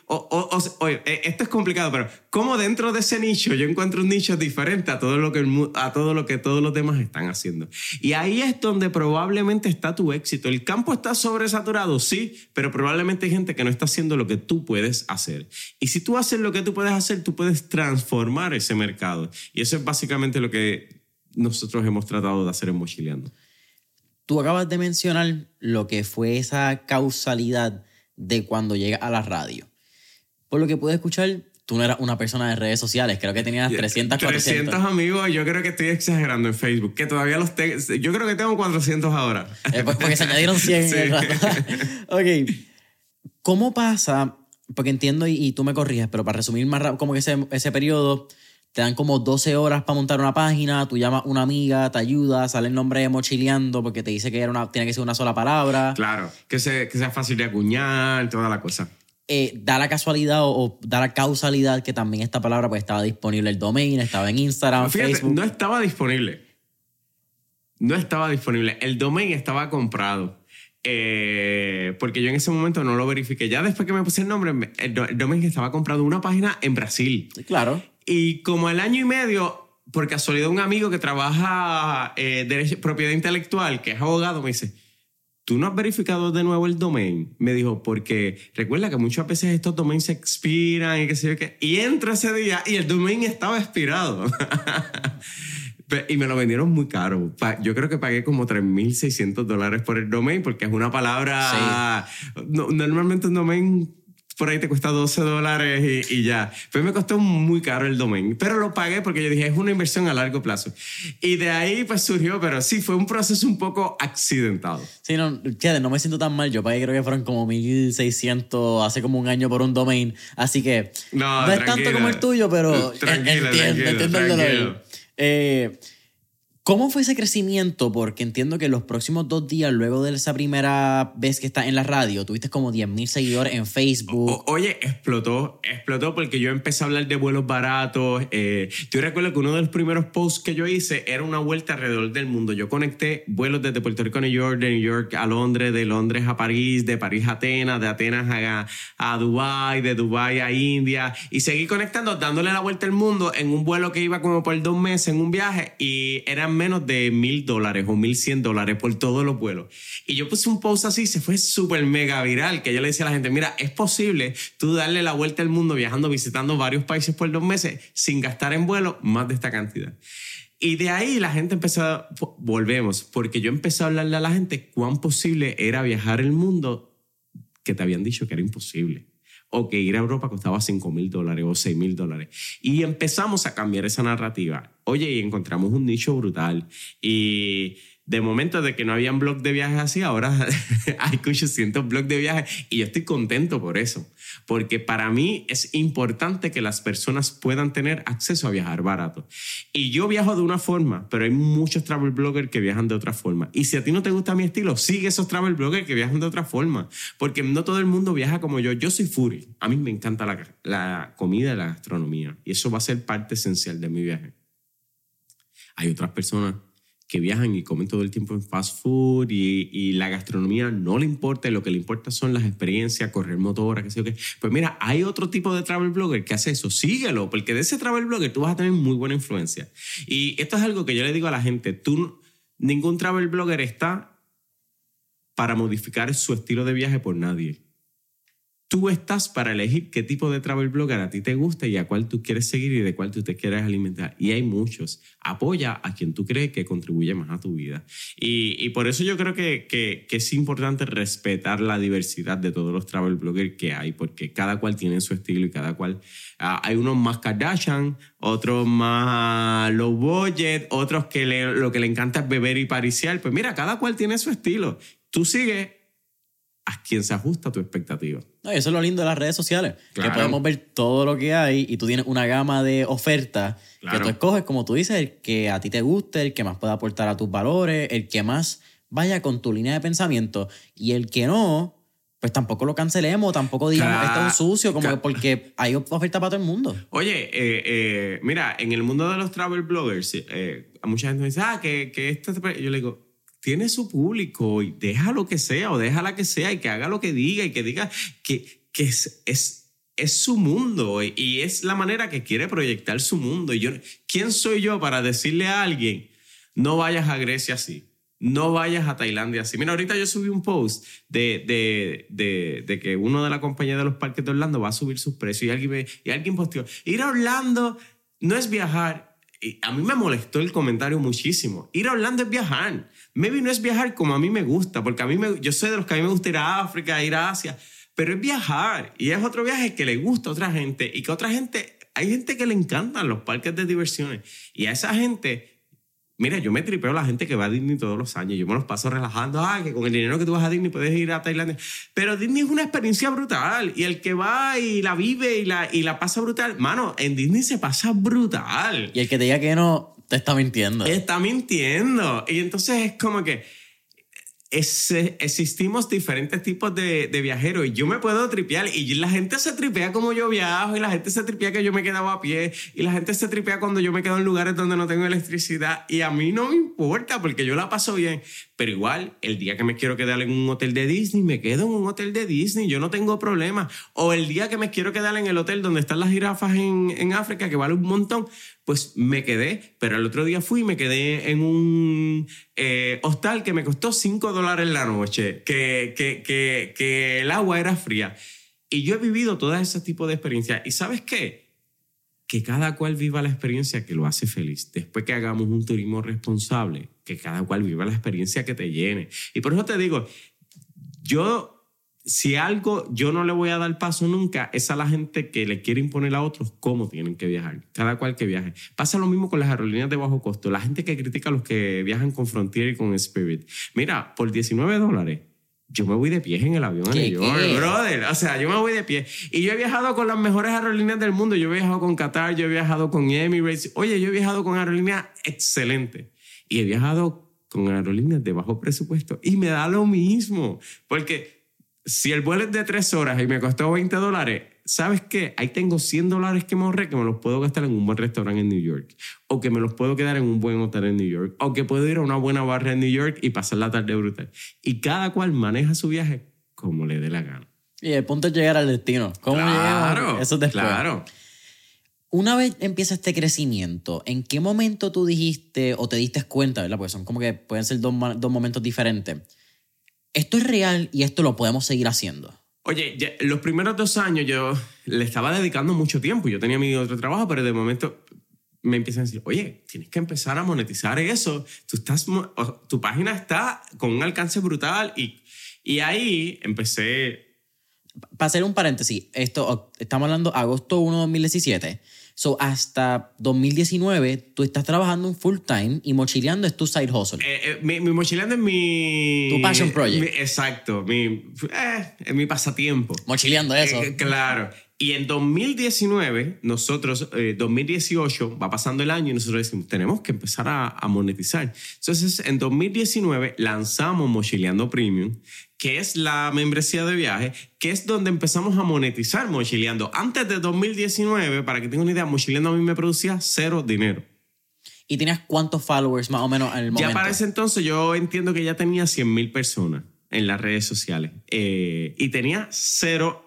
o, eh, esto es complicado, pero ¿cómo dentro de ese nicho yo encuentro un nicho diferente a todo, lo que, a todo lo que todos los demás están haciendo? Y ahí es donde probablemente está tu éxito. El campo está sobresaturado, sí, pero probablemente hay gente que no está haciendo lo que tú puedes hacer. Y si tú haces lo que tú puedes hacer, tú puedes transformar ese mercado. Y eso es básicamente lo que nosotros hemos tratado de hacer en Mochileando. Tú acabas de mencionar lo que fue esa causalidad de cuando llega a la radio. Por lo que pude escuchar, tú no eras una persona de redes sociales, creo que tenías 300, 400. 300 amigos, yo creo que estoy exagerando en Facebook, que todavía los tengo, yo creo que tengo 400 ahora. Eh, pues porque se añadieron 100 en el rato. ok, ¿cómo pasa? Porque entiendo y, tú me corriges, pero para resumir más rápido, como que ese, ese periodo, te dan como 12 horas para montar una página, tú llamas a una amiga, te ayuda, sale el nombre de Mochileando porque te dice que era una, tiene que ser una sola palabra. Claro, que, sea, que sea fácil de acuñar, toda la cosa. Eh, da la casualidad o, da la causalidad que también esta palabra pues estaba disponible el domain, estaba en Instagram, Fíjate, Facebook. No estaba disponible. No estaba disponible. El domain estaba comprado. Eh, porque yo en ese momento no lo verifiqué. Ya después que me puse el nombre, el, el domain estaba comprado una página en Brasil. Claro. Y como el año y medio, por casualidad, un amigo que trabaja eh, derecho, propiedad intelectual, que es abogado, me dice, ¿tú no has verificado de nuevo el domain? Me dijo, porque recuerda que muchas veces estos domains se expiran y qué sé yo qué. Y entra ese día y el domain estaba expirado. y me lo vendieron muy caro. Yo creo que pagué como 3.600 dólares por el domain porque es una palabra... normalmente un domain por ahí te cuesta 12 dólares y, ya. Pues me costó muy caro el domain, pero lo pagué porque yo dije, es una inversión a largo plazo. Y de ahí pues surgió, pero sí, fue un proceso un poco accidentado. Sí, no, no me siento tan mal. Yo pagué creo que fueron como 1600 hace como un año por un domain. Así que no, es tanto como el tuyo, pero entiendo, entiendo el dolor. Eh, ¿Cómo fue ese crecimiento? Porque entiendo que los próximos dos días, luego de esa primera vez que estás en la radio, tuviste como 10.000 seguidores en Facebook. oye, explotó, explotó porque yo empecé a hablar de vuelos baratos. Eh, yo recuerdo que uno de los primeros posts que yo hice era una vuelta alrededor del mundo. Yo conecté vuelos desde Puerto Rico a New York, de New York a Londres, de Londres a París, de París a Atenas, de Atenas a, a Dubái, de Dubái a India. Y seguí conectando, dándole la vuelta al mundo en un vuelo que iba como por dos meses en un viaje y eran menos de mil dólares o mil cien dólares por todos los vuelos. Y yo puse un post así, se fue súper mega viral, que yo le decía a la gente, mira, es posible tú darle la vuelta al mundo viajando, visitando varios países por dos meses sin gastar en vuelo más de esta cantidad. Y de ahí la gente empezó, a, volvemos, porque yo empecé a hablarle a la gente cuán posible era viajar el mundo que te habían dicho que era imposible o que ir a Europa costaba 5 mil dólares o 6 mil dólares. Y empezamos a cambiar esa narrativa. Oye, y encontramos un nicho brutal. Y de momento de que no habían blog de viajes así, ahora hay 800 blogs de viajes y yo estoy contento por eso, porque para mí es importante que las personas puedan tener acceso a viajar barato. Y yo viajo de una forma, pero hay muchos travel bloggers que viajan de otra forma. Y si a ti no te gusta mi estilo, sigue esos travel bloggers que viajan de otra forma, porque no todo el mundo viaja como yo. Yo soy Fury, a mí me encanta la, la comida y la gastronomía, y eso va a ser parte esencial de mi viaje. Hay otras personas que viajan y comen todo el tiempo en fast food y, y, la gastronomía no le importa, lo que le importa son las experiencias, correr motora, qué sé yo qué. Pues mira, hay otro tipo de travel blogger que hace eso, síguelo, porque de ese travel blogger tú vas a tener muy buena influencia. Y esto es algo que yo le digo a la gente, tú, ningún travel blogger está para modificar su estilo de viaje por nadie tú estás para elegir qué tipo de travel blogger a ti te gusta y a cuál tú quieres seguir y de cuál tú te quieres alimentar. Y hay muchos. Apoya a quien tú crees que contribuye más a tu vida. Y, por eso yo creo que, es importante respetar la diversidad de todos los travel bloggers que hay, porque cada cual tiene su estilo y cada cual... Ah, hay unos más Kardashian, otros más low budget, otros que lo que le encanta es beber y pariciar. Pues mira, cada cual tiene su estilo. Tú sigues a quien se ajusta a tu expectativa. No, eso es lo lindo de las redes sociales, que podemos ver todo lo que hay y tú tienes una gama de ofertas que tú escoges, como tú dices, el que a ti te guste, el que más pueda aportar a tus valores, el que más vaya con tu línea de pensamiento. Y el que no, pues tampoco lo cancelemos, tampoco digamos que esto es un sucio, como porque hay oferta para todo el mundo. Oye, eh, eh, mira, en el mundo de los travel bloggers, eh, mucha gente me dice, ah, que, que esto... Yo le digo, tiene su público y deja lo que sea o deja la que sea y que haga lo que diga y que diga que, que es, es, es su mundo y es la manera que quiere proyectar su mundo. Y yo, ¿quién soy yo para decirle a alguien, no vayas a Grecia así? No vayas a Tailandia así. Mira, ahorita yo subí un post de, de, de, de que uno de la compañía de los parques de Orlando va a subir sus precios y alguien, me, y alguien posteó, ir a Orlando no es viajar. A mí me molestó el comentario muchísimo. Ir a Orlando es viajar. Maybe no es viajar como a mí me gusta, porque a mí me, yo soy de los que a mí me gusta ir a África, ir a Asia, pero es viajar y es otro viaje que le gusta a otra gente y que otra gente, hay gente que le encantan los parques de diversiones y a esa gente, mira, yo me tripeo a la gente que va a Disney todos los años, yo me los paso relajando, ah, que con el dinero que tú vas a Disney puedes ir a Tailandia, pero Disney es una experiencia brutal y el que va y la vive y la, y la pasa brutal, mano, en Disney se pasa brutal. Y el que te diga que no, te está mintiendo. Está mintiendo. Y entonces es como que existimos diferentes tipos de, de, viajeros y yo me puedo tripear y la gente se tripea como yo viajo y la gente se tripea que yo me quedaba a pie y la gente se tripea cuando yo me quedo en lugares donde no tengo electricidad y a mí no me importa porque yo la paso bien. Pero igual, el día que me quiero quedar en un hotel de Disney, me quedo en un hotel de Disney, yo no tengo problema. O el día que me quiero quedar en el hotel donde están las jirafas en, en África, que vale un montón, pues me quedé. Pero el otro día fui y me quedé en un eh, hostal que me costó 5 dólares la noche, que, que, que, el agua era fría. Y yo he vivido todo ese tipo de experiencias. ¿Y sabes qué? que cada cual viva la experiencia que lo hace feliz. Después que hagamos un turismo responsable, que cada cual viva la experiencia que te llene. Y por eso te digo, yo, si algo yo no le voy a dar paso nunca, es a la gente que le quiere imponer a otros cómo tienen que viajar. Cada cual que viaje. Pasa lo mismo con las aerolíneas de bajo costo. La gente que critica a los que viajan con Frontier y con Spirit. Mira, por 19 dólares yo me voy de pie en el avión a New York, brother. O sea, yo me voy de pie. Y yo he viajado con las mejores aerolíneas del mundo. Yo he viajado con Qatar, yo he viajado con Emirates. Oye, yo he viajado con aerolíneas excelentes. Y he viajado con aerolíneas de bajo presupuesto. Y me da lo mismo. Porque si el vuelo es de tres horas y me costó 20 dólares, ¿sabes qué? Ahí tengo 100 dólares que me ahorré que me los puedo gastar en un buen restaurante en New York. O que me los puedo quedar en un buen hotel en New York. O que puedo ir a una buena barra en New York y pasar la tarde brutal. Y cada cual maneja su viaje como le dé la gana. Y el punto es llegar al destino. ¿Cómo claro, Eso después. Claro. Una vez empieza este crecimiento, ¿en qué momento tú dijiste o te diste cuenta, ¿verdad? Porque son como que pueden ser dos, dos momentos diferentes. Esto es real y esto lo podemos seguir haciendo. Oye, los primeros dos años yo le estaba dedicando mucho tiempo. Yo tenía mi otro trabajo, pero de momento me empiezan a decir, oye, tienes que empezar a monetizar eso. Tú estás, tu página está con un alcance brutal y, y ahí empecé... Para hacer un paréntesis, esto, estamos hablando agosto 1 de 2017. So, hasta 2019, tú estás trabajando un full time y mochileando es tu side hustle. Eh, eh, mi, mochileando es mi. Tu passion project. exacto. Mi, eh, mi pasatiempo. Mochileando eso. claro. Y en 2019, nosotros, 2018, va pasando el año y nosotros decimos, tenemos que empezar a, a monetizar. Entonces, en 2019 lanzamos Mochileando Premium, que es la membresía de viaje, que es donde empezamos a monetizar Mochileando. Antes de 2019, para que tengan una idea, Mochileando a mí me producía cero dinero. ¿Y tenías cuántos followers más o menos en el momento? Ya para ese entonces yo entiendo que ya tenía 100 mil personas en las redes sociales. Eh, y tenía cero,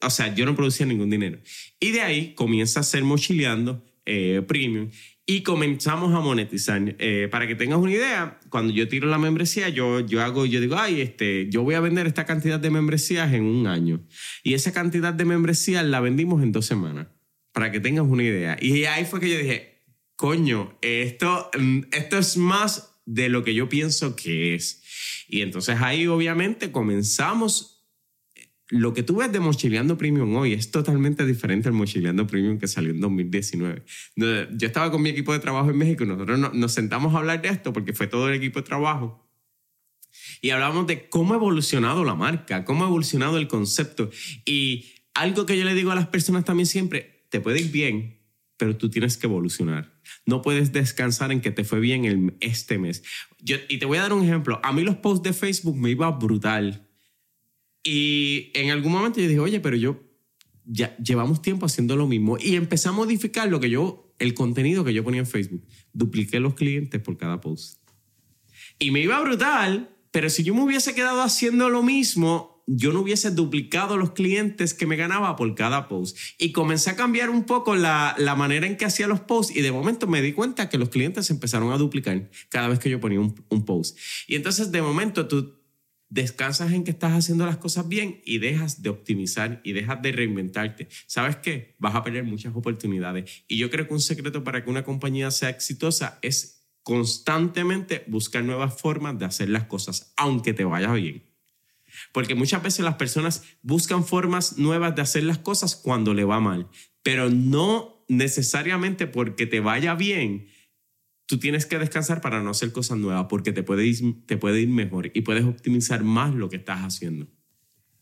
o sea, yo no producía ningún dinero. Y de ahí comienza a ser mochileando eh, premium y comenzamos a monetizar. Eh, para que tengas una idea, cuando yo tiro la membresía, yo, yo hago, yo digo, ay, este, yo voy a vender esta cantidad de membresías en un año. Y esa cantidad de membresías la vendimos en dos semanas, para que tengas una idea. Y ahí fue que yo dije, coño, esto, esto es más de lo que yo pienso que es. Y entonces ahí obviamente comenzamos lo que tú ves de Mochileando Premium hoy es totalmente diferente al Mochileando Premium que salió en 2019. Yo estaba con mi equipo de trabajo en México y nosotros nos sentamos a hablar de esto porque fue todo el equipo de trabajo. Y hablamos de cómo ha evolucionado la marca, cómo ha evolucionado el concepto. Y algo que yo le digo a las personas también siempre, te puede ir bien, pero tú tienes que evolucionar. No puedes descansar en que te fue bien el, este mes. y te voy a dar un ejemplo. A mí los posts de Facebook me iba brutal y en algún momento yo dije, oye, pero yo ya llevamos tiempo haciendo lo mismo y empecé a modificar lo que yo, el contenido que yo ponía en Facebook. Dupliqué los clientes por cada post. Y me iba brutal, pero si yo me hubiese quedado haciendo lo mismo, yo no hubiese duplicado los clientes que me ganaba por cada post. Y comencé a cambiar un poco la, la manera en que hacía los posts y de momento me di cuenta que los clientes empezaron a duplicar cada vez que yo ponía un, un post. Y entonces de momento tú descansas en que estás haciendo las cosas bien y dejas de optimizar y dejas de reinventarte. ¿Sabes qué? Vas a perder muchas oportunidades. Y yo creo que un secreto para que una compañía sea exitosa es constantemente buscar nuevas formas de hacer las cosas, aunque te vaya bien. Porque muchas veces las personas buscan formas nuevas de hacer las cosas cuando le va mal, pero no necesariamente porque te vaya bien tú tienes que descansar para no hacer cosas nuevas porque te puede, ir, te puede ir mejor y puedes optimizar más lo que estás haciendo.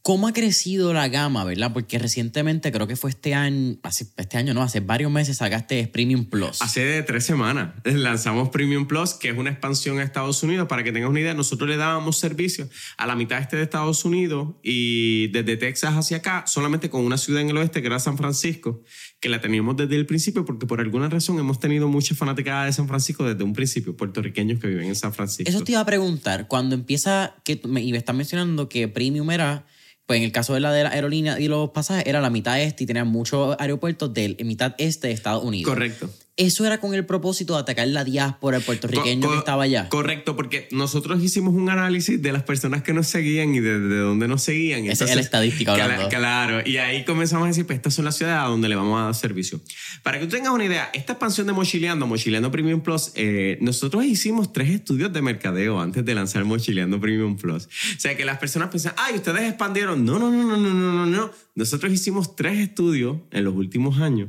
¿Cómo ha crecido la gama, verdad? Porque recientemente, creo que fue este año, hace, este año no, hace varios meses sacaste Premium Plus. Hace tres semanas lanzamos Premium Plus, que es una expansión a Estados Unidos. Para que tengas una idea, nosotros le dábamos servicio a la mitad este de Estados Unidos y desde Texas hacia acá, solamente con una ciudad en el oeste que era San Francisco, que la teníamos desde el principio porque por alguna razón hemos tenido mucha fanaticada de San Francisco desde un principio, puertorriqueños que viven en San Francisco. Eso te iba a preguntar, cuando empieza, que y me están mencionando que Premium era pues en el caso de la de la aerolínea y los pasajes era la mitad este y tenía muchos aeropuertos de mitad este de Estados Unidos. Correcto. Eso era con el propósito de atacar la diáspora puertorriqueño que estaba allá. Correcto, porque nosotros hicimos un análisis de las personas que nos seguían y de, dónde nos seguían. Esa es la estadística hablando. Claro, y ahí comenzamos a decir, pues estas son las ciudades a donde le vamos a dar servicio. Para que tú tengas una idea, esta expansión de Mochileando, Mochileando Premium Plus, eh, nosotros hicimos tres estudios de mercadeo antes de lanzar Mochileando Premium Plus. O sea, que las personas piensan, ay, ustedes expandieron. No, no, no, no, no, no, no, no. Nosotros hicimos tres estudios en los últimos años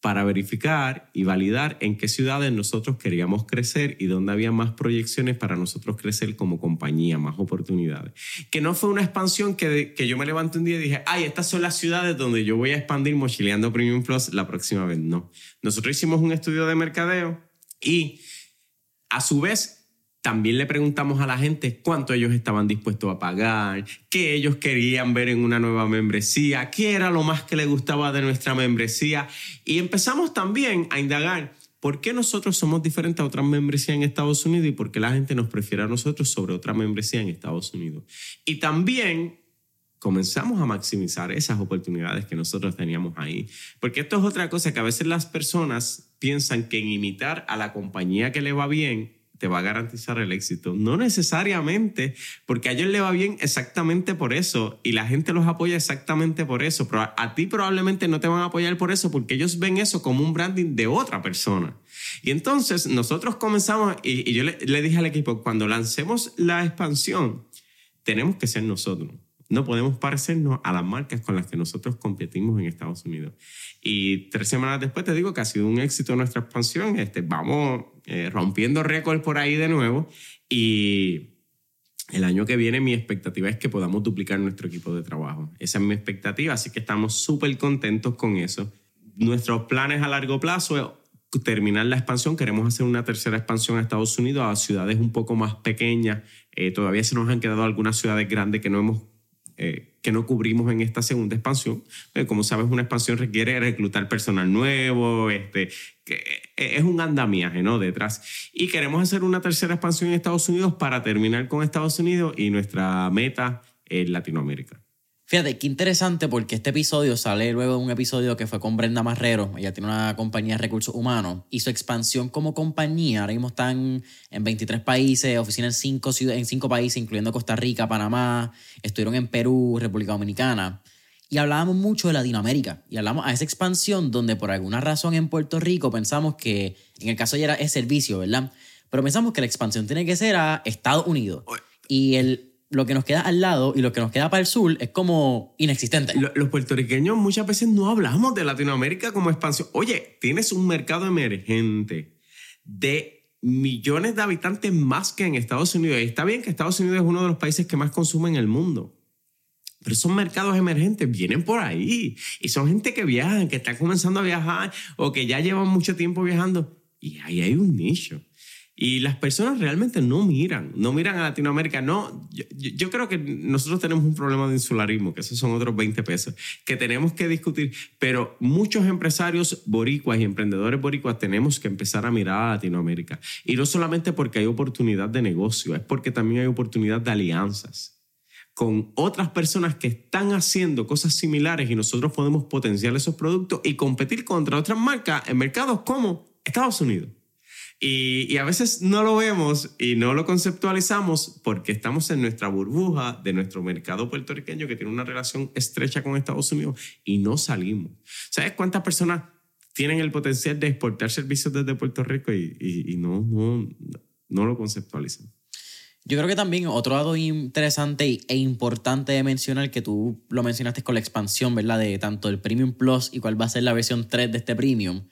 para verificar y validar en qué ciudades nosotros queríamos crecer y dónde había más proyecciones para nosotros crecer como compañía, más oportunidades. Que no fue una expansión que, que yo me levanté un día y dije, ay, estas son las ciudades donde yo voy a expandir mochileando Premium Plus la próxima vez. No. Nosotros hicimos un estudio de mercadeo y a su vez también le preguntamos a la gente cuánto ellos estaban dispuestos a pagar, qué ellos querían ver en una nueva membresía, qué era lo más que les gustaba de nuestra membresía. Y empezamos también a indagar por qué nosotros somos diferentes a otras membresías en Estados Unidos y por qué la gente nos prefiere a nosotros sobre otra membresía en Estados Unidos. Y también comenzamos a maximizar esas oportunidades que nosotros teníamos ahí. Porque esto es otra cosa que a veces las personas piensan que en imitar a la compañía que le va bien te va a garantizar el éxito. No necesariamente, porque a ellos le va bien exactamente por eso y la gente los apoya exactamente por eso, pero a, ti probablemente no te van a apoyar por eso porque ellos ven eso como un branding de otra persona. Y entonces nosotros comenzamos, y, yo le, le dije al equipo, cuando lancemos la expansión, tenemos que ser nosotros. No podemos parecernos a las marcas con las que nosotros competimos en Estados Unidos. Y tres semanas después te digo que ha sido un éxito nuestra expansión. Este, vamos eh, rompiendo récords por ahí de nuevo. Y el año que viene mi expectativa es que podamos duplicar nuestro equipo de trabajo. Esa es mi expectativa, así que estamos súper contentos con eso. Nuestros planes a largo plazo es terminar la expansión. Queremos hacer una tercera expansión a Estados Unidos, a ciudades un poco más pequeñas. Eh, todavía se nos han quedado algunas ciudades grandes que no hemos eh, que no cubrimos en esta segunda expansión. Eh, como sabes, una expansión requiere reclutar personal nuevo, este, que es un andamiaje ¿no? detrás. Y queremos hacer una tercera expansión en Estados Unidos para terminar con Estados Unidos y nuestra meta en Latinoamérica. Fíjate, qué interesante porque este episodio sale luego de un episodio que fue con Brenda Marrero. Ella tiene una compañía de recursos humanos y su expansión como compañía, ahora mismo están en 23 países, oficina en 5 en cinco países, incluyendo Costa Rica, Panamá, estuvieron en Perú, República Dominicana. Y hablábamos mucho de Latinoamérica y hablamos a esa expansión donde por alguna razón en Puerto Rico pensamos que, en el caso de ella era servicio, ¿verdad? Pero pensamos que la expansión tiene que ser a Estados Unidos. Y el lo que nos queda al lado y lo que nos queda para el sur es como inexistente. Los puertorriqueños muchas veces no hablamos de Latinoamérica como expansión. Oye, tienes un mercado emergente de millones de habitantes más que en Estados Unidos. Y está bien que Estados Unidos es uno de los países que más consumen en el mundo. Pero esos mercados emergentes vienen por ahí. Y son gente que viajan, que están comenzando a viajar o que ya llevan mucho tiempo viajando. Y ahí hay un nicho. Y las personas realmente no miran, no miran a Latinoamérica. No, yo, creo que nosotros tenemos un problema de insularismo, que esos son otros 20 pesos, que tenemos que discutir. Pero muchos empresarios boricuas y emprendedores boricuas tenemos que empezar a mirar a Latinoamérica. Y no solamente porque hay oportunidad de negocio, es porque también hay oportunidad de alianzas con otras personas que están haciendo cosas similares y nosotros podemos potenciar esos productos y competir contra otras marcas en mercados como Estados Unidos. Y, a veces no lo vemos y no lo conceptualizamos porque estamos en nuestra burbuja de nuestro mercado puertorriqueño que tiene una relación estrecha con Estados Unidos y no salimos. ¿Sabes cuántas personas tienen el potencial de exportar servicios desde Puerto Rico y, no, no, no lo conceptualizan? Yo creo que también otro lado interesante e importante de mencionar, que tú lo mencionaste con la expansión, ¿verdad? De tanto el Premium Plus y cuál va a ser la versión 3 de este Premium,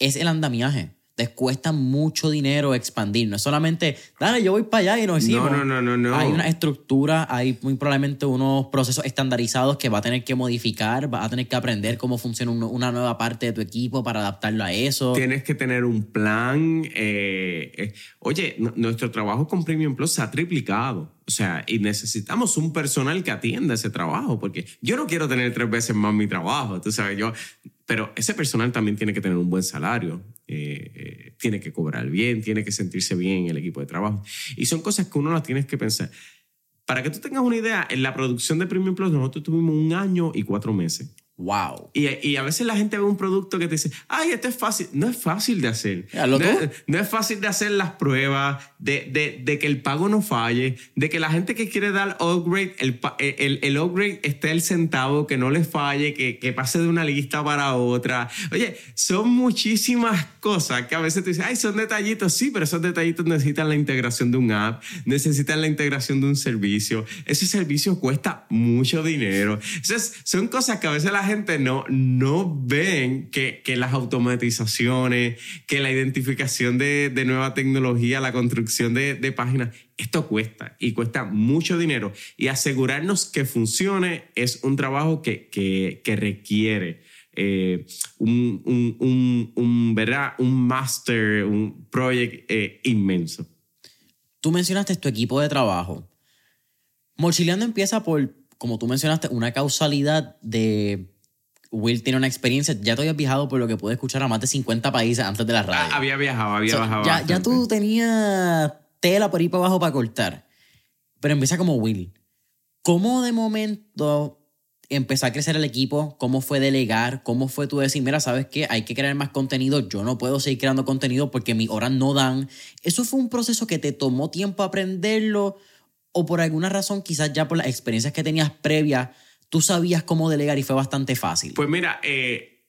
es el andamiaje les cuesta mucho dinero expandir. No es solamente, dale, yo voy para allá y nos hicimos. No, no, no, no, Hay una estructura, hay muy probablemente unos procesos estandarizados que va a tener que modificar, va a tener que aprender cómo funciona una nueva parte de tu equipo para adaptarlo a eso. Tienes que tener un plan. Eh, eh, oye, nuestro trabajo con Premium Plus se ha triplicado. O sea, y necesitamos un personal que atienda ese trabajo, porque yo no quiero tener tres veces más mi trabajo, tú sabes, yo, pero ese personal también tiene que tener un buen salario, eh, eh, tiene que cobrar bien, tiene que sentirse bien en el equipo de trabajo. Y son cosas que uno las tienes que pensar. Para que tú tengas una idea, en la producción de Premium Plus nosotros tuvimos un año y cuatro meses. Wow. Y, y, a veces la gente ve un producto que te dice, ay, esto es fácil. No es fácil de hacer. No es, no, es, fácil de hacer las pruebas, de, de, de, que el pago no falle, de que la gente que quiere dar upgrade, el, el, el upgrade esté el centavo, que no le falle, que, que, pase de una lista para otra. Oye, son muchísimas cosas que a veces te dicen, ay, son detallitos. Sí, pero esos detallitos necesitan la integración de un app, necesitan la integración de un servicio. Ese servicio cuesta mucho dinero. Entonces, son cosas que a veces la gente no, no ven que, que las automatizaciones, que la identificación de, de nueva tecnología, la construcción de, de páginas, esto cuesta y cuesta mucho dinero. Y asegurarnos que funcione es un trabajo que, que, que requiere eh, un, un, un, ¿verdad? un master, un proyecto eh, inmenso. Tú mencionaste tu equipo de trabajo. Mochileando empieza por, como tú mencionaste, una causalidad de Will tiene una experiencia, ya te habías viajado por lo que pude escuchar a más de 50 países antes de la radio. Ah, había viajado, había viajado. Ya, ya, tú tenías tela por ahí para abajo para cortar. Pero empieza como Will. ¿Cómo de momento empezó a crecer el equipo? ¿Cómo fue delegar? ¿Cómo fue tú decir, mira, sabes qué, hay que crear más contenido, yo no puedo seguir creando contenido porque mis horas no dan? ¿Eso fue un proceso que te tomó tiempo aprenderlo? ¿O por alguna razón, quizás ya por las experiencias que tenías previas, tú sabías cómo delegar y fue bastante fácil? Pues mira, eh,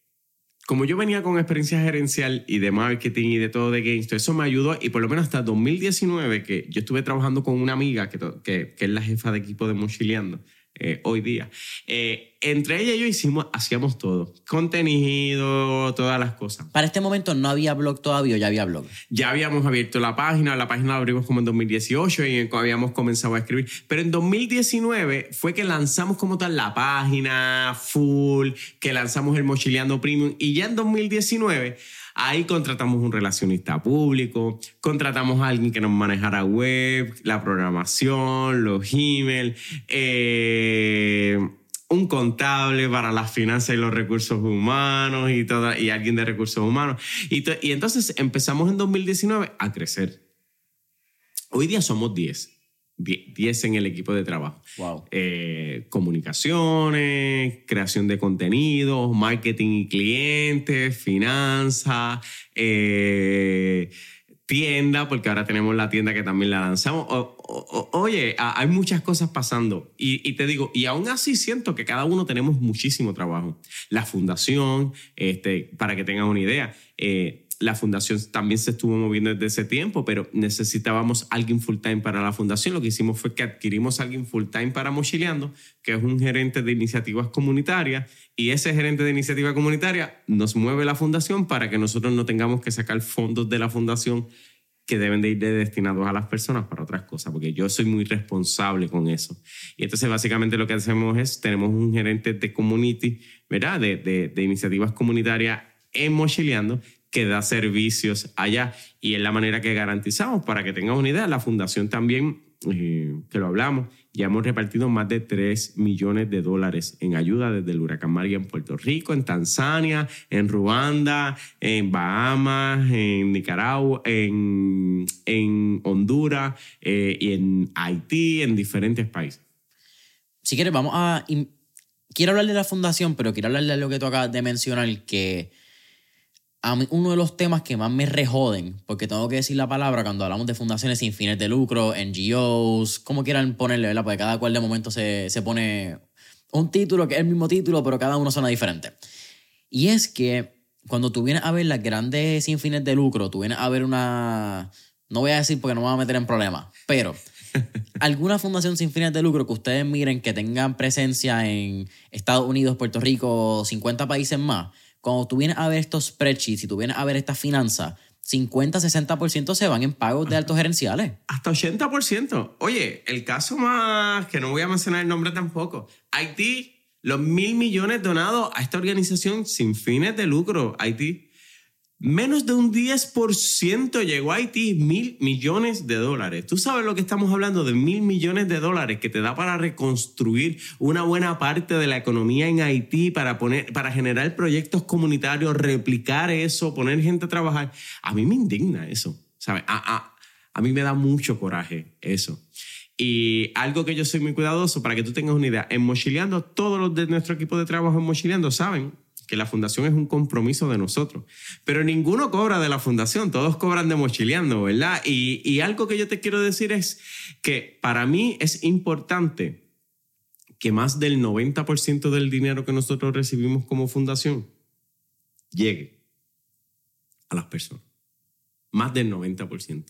como yo venía con experiencia gerencial y de marketing y de todo de games, eso me ayudó y por lo menos hasta 2019, que yo estuve trabajando con una amiga que, que, que es la jefa de equipo de Mochileando, eh, hoy día. Eh, entre ella y yo hicimos, hacíamos todo. Contenido, todas las cosas. Para este momento no había blog todavía ya había blog. Ya habíamos abierto la página, la página la abrimos como en 2018 y habíamos comenzado a escribir. Pero en 2019 fue que lanzamos como tal la página full, que lanzamos el Mochileando Premium y ya en 2019 Ahí contratamos un relacionista público, contratamos a alguien que nos manejara web, la programación, los emails, eh, un contable para las finanzas y los recursos humanos y, toda, y alguien de recursos humanos. Y, y entonces empezamos en 2019 a crecer. Hoy día somos 10. 10 en el equipo de trabajo. Wow. Eh, comunicaciones, creación de contenidos, marketing y clientes, finanzas, eh, tienda, porque ahora tenemos la tienda que también la lanzamos. oye, hay muchas cosas pasando. Y, te digo, y aún así siento que cada uno tenemos muchísimo trabajo. La fundación, este, para que tengan una idea, eh, la fundación también se estuvo moviendo desde ese tiempo, pero necesitábamos alguien full time para la fundación. Lo que hicimos fue que adquirimos a alguien full time para Mochileando, que es un gerente de iniciativas comunitarias, y ese gerente de iniciativa comunitaria nos mueve la fundación para que nosotros no tengamos que sacar fondos de la fundación que deben de ir destinados a las personas para otras cosas, porque yo soy muy responsable con eso. Y entonces básicamente lo que hacemos es, tenemos un gerente de community, ¿verdad? De, de, de iniciativas comunitarias en Mochileando, que da servicios allá y es la manera que garantizamos. Para que tengas una idea, la fundación también, eh, que lo hablamos, ya hemos repartido más de 3 millones de dólares en ayuda desde el huracán María en Puerto Rico, en Tanzania, en Ruanda, en Bahamas, en Nicaragua, en, en Honduras eh, y en Haití, en diferentes países. Si quieres, vamos a... Quiero hablar de la fundación, pero quiero hablar de lo que tú acabas de mencionar, que a mí, uno de los temas que más me rejoden, porque tengo que decir la palabra cuando hablamos de fundaciones sin fines de lucro, NGOs, como quieran ponerle, ¿verdad? Porque cada cual de momento se, se pone un título que es el mismo título, pero cada uno suena diferente. Y es que cuando tú vienes a ver las grandes sin fines de lucro, tú vienes a ver una... No voy a decir porque no me voy a meter en problemas, pero alguna fundación sin fines de lucro que ustedes miren que tengan presencia en Estados Unidos, Puerto Rico, 50 países más cuando tú vienes a ver estos spreadsheets y tú vienes a ver estas finanzas, 50-60% se van en pagos de altos gerenciales. Hasta 80%. Oye, el caso más, que no voy a mencionar el nombre tampoco, Haití, los mil millones donados a esta organización sin fines de lucro, Haití. Menos de un 10% llegó a Haití, mil millones de dólares. Tú sabes lo que estamos hablando de mil millones de dólares que te da para reconstruir una buena parte de la economía en Haití, para, poner, para generar proyectos comunitarios, replicar eso, poner gente a trabajar. A mí me indigna eso, ¿sabes? A, a, a mí me da mucho coraje eso. Y algo que yo soy muy cuidadoso, para que tú tengas una idea, en Mochileando, todos los de nuestro equipo de trabajo en Mochileando saben que la fundación es un compromiso de nosotros. Pero ninguno cobra de la fundación, todos cobran de mochileando, ¿verdad? Y, y algo que yo te quiero decir es que para mí es importante que más del 90% del dinero que nosotros recibimos como fundación llegue a las personas. Más del 90%.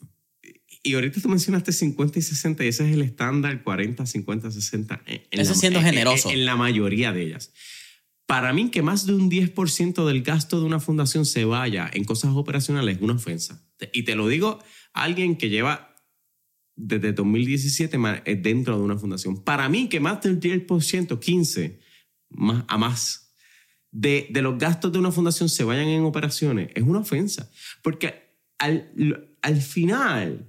Y ahorita tú mencionaste 50 y 60 y ese es el estándar 40, 50, 60. En Eso siendo generoso. en la mayoría de ellas. Para mí que más de un 10% del gasto de una fundación se vaya en cosas operacionales es una ofensa. Y te lo digo alguien que lleva desde 2017 eh, dentro de una fundación. Para mí que más del 10%, 15 más, a más de, de los gastos de una fundación se vayan en operaciones es una ofensa. Porque al, al final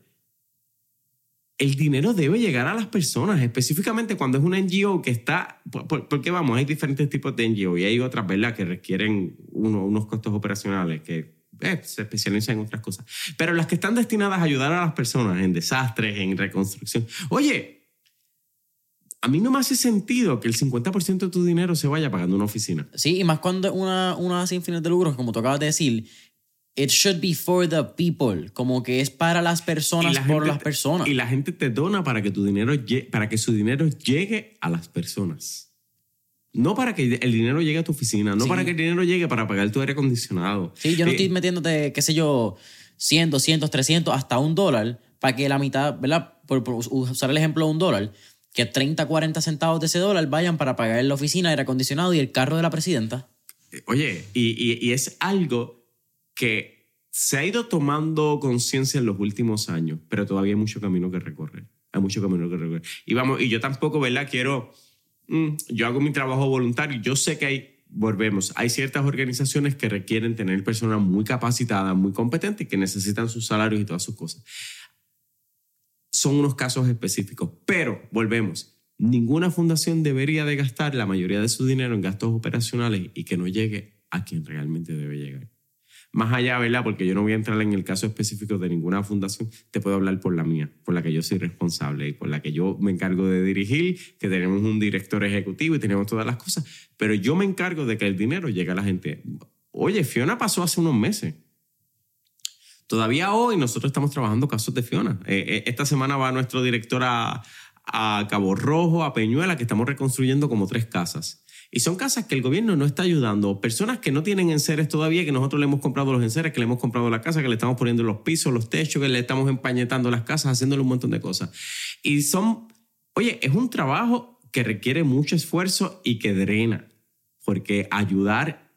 el dinero debe llegar a las personas, específicamente cuando es una NGO que está, porque vamos, hay diferentes tipos de NGO y hay otras, ¿verdad?, que requieren unos costos operacionales que eh, se especializan en otras cosas. Pero las que están destinadas a ayudar a las personas en desastres, en reconstrucción. Oye, a mí no me hace sentido que el 50% de tu dinero se vaya pagando una oficina. Sí, y más cuando una, una sin fines de lucro, como tú acabas de decir, It should be for the people, como que es para las personas por las personas. Y la gente te dona para que tu dinero para que su dinero llegue a las personas. No para que el dinero llegue a tu oficina, no para que el dinero llegue para pagar tu aire acondicionado. Sí, yo no estoy metiéndote, qué sé yo, 100, 200, 300, hasta un dólar, para que la mitad, ¿verdad? Por, usar el ejemplo de un dólar, que 30, 40 centavos de ese dólar vayan para pagar la oficina, aire acondicionado y el carro de la presidenta. Oye, y, y es algo que se ha ido tomando conciencia en los últimos años, pero todavía hay mucho camino que recorrer. Hay mucho camino que recorrer. Y vamos, y yo tampoco, ¿verdad? Quiero, mm, yo hago mi trabajo voluntario, yo sé que hay volvemos, hay ciertas organizaciones que requieren tener personas muy capacitadas, muy competentes que necesitan sus salarios y todas sus cosas. Son unos casos específicos, pero volvemos, ninguna fundación debería de gastar la mayoría de su dinero en gastos operacionales y que no llegue a quien realmente debe llegar. Más allá, ¿verdad? Porque yo no voy a entrar en el caso específico de ninguna fundación, te puedo hablar por la mía, por la que yo soy responsable y por la que yo me encargo de dirigir, que tenemos un director ejecutivo y tenemos todas las cosas, pero yo me encargo de que el dinero llegue a la gente. Oye, Fiona pasó hace unos meses. Todavía hoy nosotros estamos trabajando casos de Fiona. Eh, eh, esta semana va nuestro director a, a Cabo Rojo, a Peñuela, que estamos reconstruyendo como tres casas. Y son casas que el gobierno no está ayudando. Personas que no tienen enseres todavía, que nosotros le hemos comprado los enseres, que le hemos comprado la casa, que le estamos poniendo los pisos, los techos, que le estamos empañetando las casas, haciéndole un montón de cosas. Y son, oye, es un trabajo que requiere mucho esfuerzo y que drena. Porque ayudar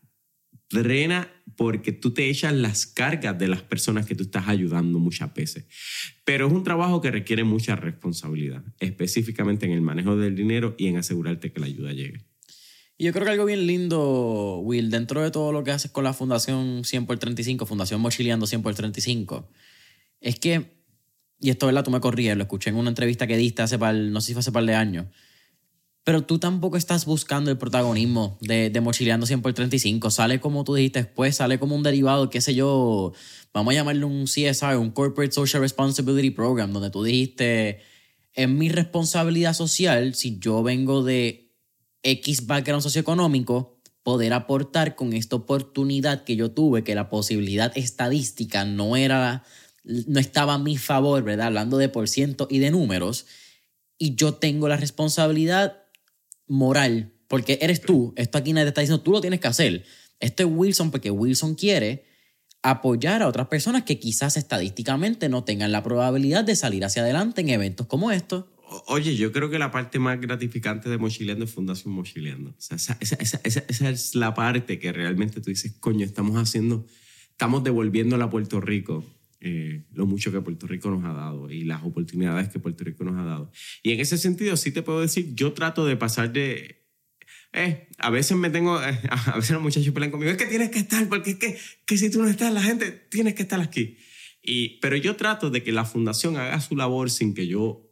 drena porque tú te echas las cargas de las personas que tú estás ayudando muchas veces. Pero es un trabajo que requiere mucha responsabilidad, específicamente en el manejo del dinero y en asegurarte que la ayuda llegue. Y yo creo que algo bien lindo, Will, dentro de todo lo que haces con la Fundación 100 por 35, Fundación Mochileando 100 por 35, es que, y esto, ¿verdad? Tú me corrías, lo escuché en una entrevista que diste hace par, no sé si fue hace par de años, pero tú tampoco estás buscando el protagonismo de, de Mochileando 100 por 35. Sale como tú dijiste después, sale como un derivado, qué sé yo, vamos a llamarle un CSR, un Corporate Social Responsibility Program, donde tú dijiste, es mi responsabilidad social si yo vengo de X background socioeconómico, poder aportar con esta oportunidad que yo tuve, que la posibilidad estadística no era, no estaba a mi favor, ¿verdad? Hablando de por ciento y de números, y yo tengo la responsabilidad moral, porque eres tú, esto aquí nadie te está diciendo, tú lo tienes que hacer. Esto es Wilson porque Wilson quiere apoyar a otras personas que quizás estadísticamente no tengan la probabilidad de salir hacia adelante en eventos como estos. Oye, yo creo que la parte más gratificante de Mochileando es Fundación Mochileando. O sea, esa, esa, esa, esa, es la parte que realmente tú dices, coño, estamos haciendo, estamos devolviendo a Puerto Rico eh, lo mucho que Puerto Rico nos ha dado y las oportunidades que Puerto Rico nos ha dado. Y en ese sentido, sí te puedo decir, yo trato de pasar de... Eh, a veces me tengo, eh, a veces los muchachos pelean conmigo, es que tienes que estar, porque es que, que si tú no estás, la gente, tienes que estar aquí. Y, pero yo trato de que la fundación haga su labor sin que yo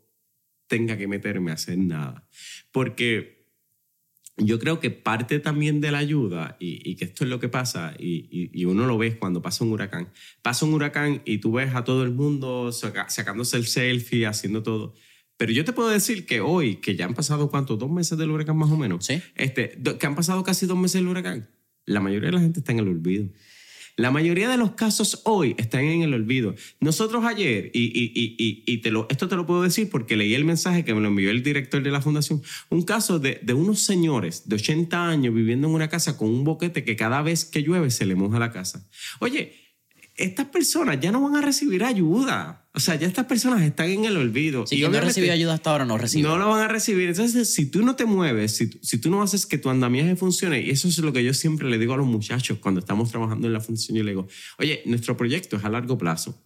tenga que meterme a hacer nada. Porque yo creo que parte también de la ayuda, y, que esto es lo que pasa, y, uno lo ve cuando pasa un huracán, pasa un huracán y tú ves a todo el mundo sacándose el selfie, haciendo todo. Pero yo te puedo decir que hoy, que ya han pasado cuántos, dos meses del huracán más o menos, ¿Sí? este, que han pasado casi dos meses del huracán, la mayoría de la gente está en el olvido. La mayoría de los casos hoy están en el olvido. Nosotros ayer, y, y, y, y te lo, esto te lo puedo decir porque leí el mensaje que me lo envió el director de la fundación, un caso de, de unos señores de 80 años viviendo en una casa con un boquete que cada vez que llueve se le moja la casa. Oye, estas personas ya no van a recibir ayuda. O sea, ya estas personas están en el olvido. y no recibido ayuda hasta ahora, no reciben. No lo van a recibir. Entonces, si tú no te mueves, si, si tú no haces que tu andamiaje funcione, y eso es lo que yo siempre le digo a los muchachos cuando estamos trabajando en la función, yo le digo, oye, nuestro proyecto es a largo plazo.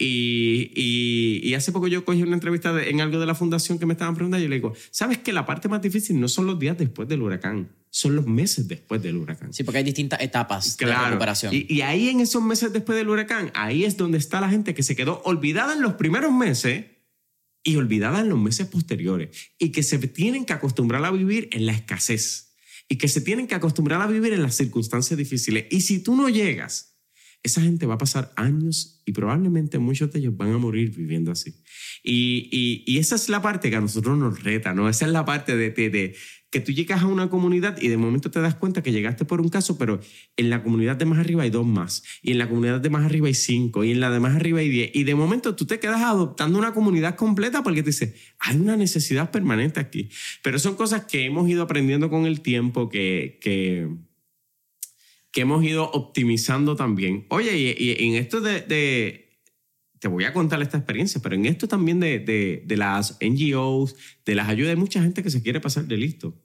Y, y, y, hace poco yo cogí una entrevista en algo de la fundación que me estaban preguntando y yo le digo, ¿sabes que la parte más difícil no son los días después del huracán? Son los meses después del huracán. Sí, porque hay distintas etapas de recuperación. Y, y ahí en esos meses después del huracán, ahí es donde está la gente que se quedó olvidada en los primeros meses y olvidada en los meses posteriores. Y que se tienen que acostumbrar a vivir en la escasez. Y que se tienen que acostumbrar a vivir en las circunstancias difíciles. Y si tú no llegas esa gente va a pasar años y probablemente muchos de ellos van a morir viviendo así. Y, y, esa es la parte que a nosotros nos reta, ¿no? Esa es la parte de, de, que tú llegas a una comunidad y de momento te das cuenta que llegaste por un caso, pero en la comunidad de más arriba hay dos más, y en la comunidad de más arriba hay cinco, y en la de más arriba hay diez, y de momento tú te quedas adoptando una comunidad completa porque te dices, hay una necesidad permanente aquí. Pero son cosas que hemos ido aprendiendo con el tiempo, que, que que hemos ido optimizando también. Oye, y, en esto de, te voy a contar esta experiencia, pero en esto también de, de, las NGOs, de las ayudas, hay mucha gente que se quiere pasar de listo.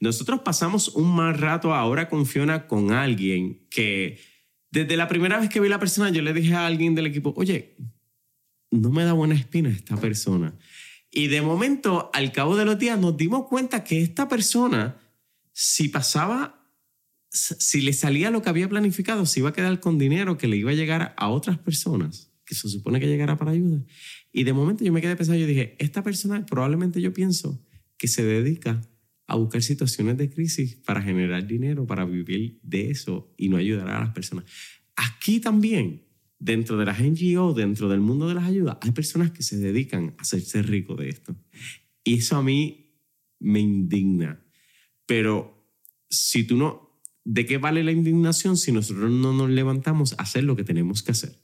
Nosotros pasamos un mal rato ahora con Fiona con alguien que desde la primera vez que vi la persona yo le dije a alguien del equipo, oye, no me da buena espina esta persona. Y de momento, al cabo de los días, nos dimos cuenta que esta persona, si pasaba si le salía lo que había planificado, se iba a quedar con dinero que le iba a llegar a otras personas, que se supone que llegara para ayuda. Y de momento yo me quedé pensando, yo dije, esta persona probablemente yo pienso que se dedica a buscar situaciones de crisis para generar dinero, para vivir de eso y no ayudar a las personas. Aquí también, dentro de las NGO, dentro del mundo de las ayudas, hay personas que se dedican a hacerse rico de esto. Y eso a mí me indigna. Pero si tú no, ¿de qué vale la indignación si nosotros no nos levantamos a hacer lo que tenemos que hacer?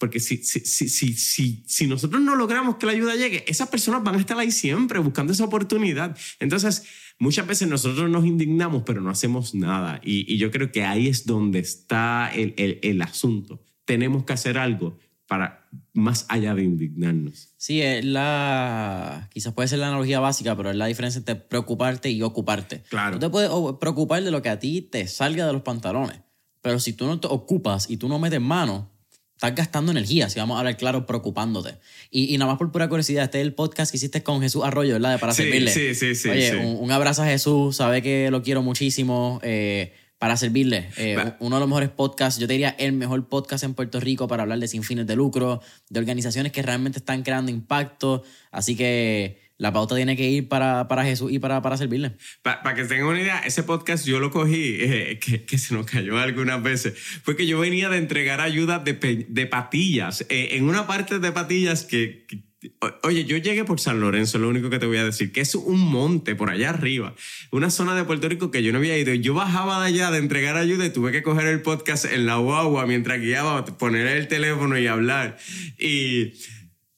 Porque si, si, si, si, si, nosotros no logramos que la ayuda llegue, esas personas van a estar ahí siempre buscando esa oportunidad. Entonces, muchas veces nosotros nos indignamos, pero no hacemos nada. Y, y yo creo que ahí es donde está el, el, el, asunto. Tenemos que hacer algo para más allá de indignarnos. Sí, es la, quizás puede ser la analogía básica, pero es la diferencia entre preocuparte y ocuparte. Claro. Tú te puedes preocupar de lo que a ti te salga de los pantalones, pero si tú no te ocupas y tú no metes mano, estás gastando energía, si vamos a hablar claro, preocupándote. Y, y, nada más por pura curiosidad, este es el podcast que hiciste con Jesús Arroyo, ¿verdad? De para sí, servirle. Sí, sí, sí. Oye, sí. Un, un, abrazo a Jesús, sabe que lo quiero muchísimo. Eh, para servirle. Eh, uno de los mejores podcasts, yo te diría el mejor podcast en Puerto Rico para hablar de sin fines de lucro, de organizaciones que realmente están creando impacto. Así que la pauta tiene que ir para, para Jesús y para, para servirle. Para pa que tengan una idea, ese podcast yo lo cogí, eh, que, que, se nos cayó algunas veces, fue que yo venía de entregar ayuda de, de patillas. Eh, en una parte de patillas que, que Oye, yo llegué por San Lorenzo, lo único que te voy a decir, que es un monte por allá arriba, una zona de Puerto Rico que yo no había ido. Yo bajaba de allá de entregar ayuda y tuve que coger el podcast en la guagua mientras guiaba, poner el teléfono y hablar. Y,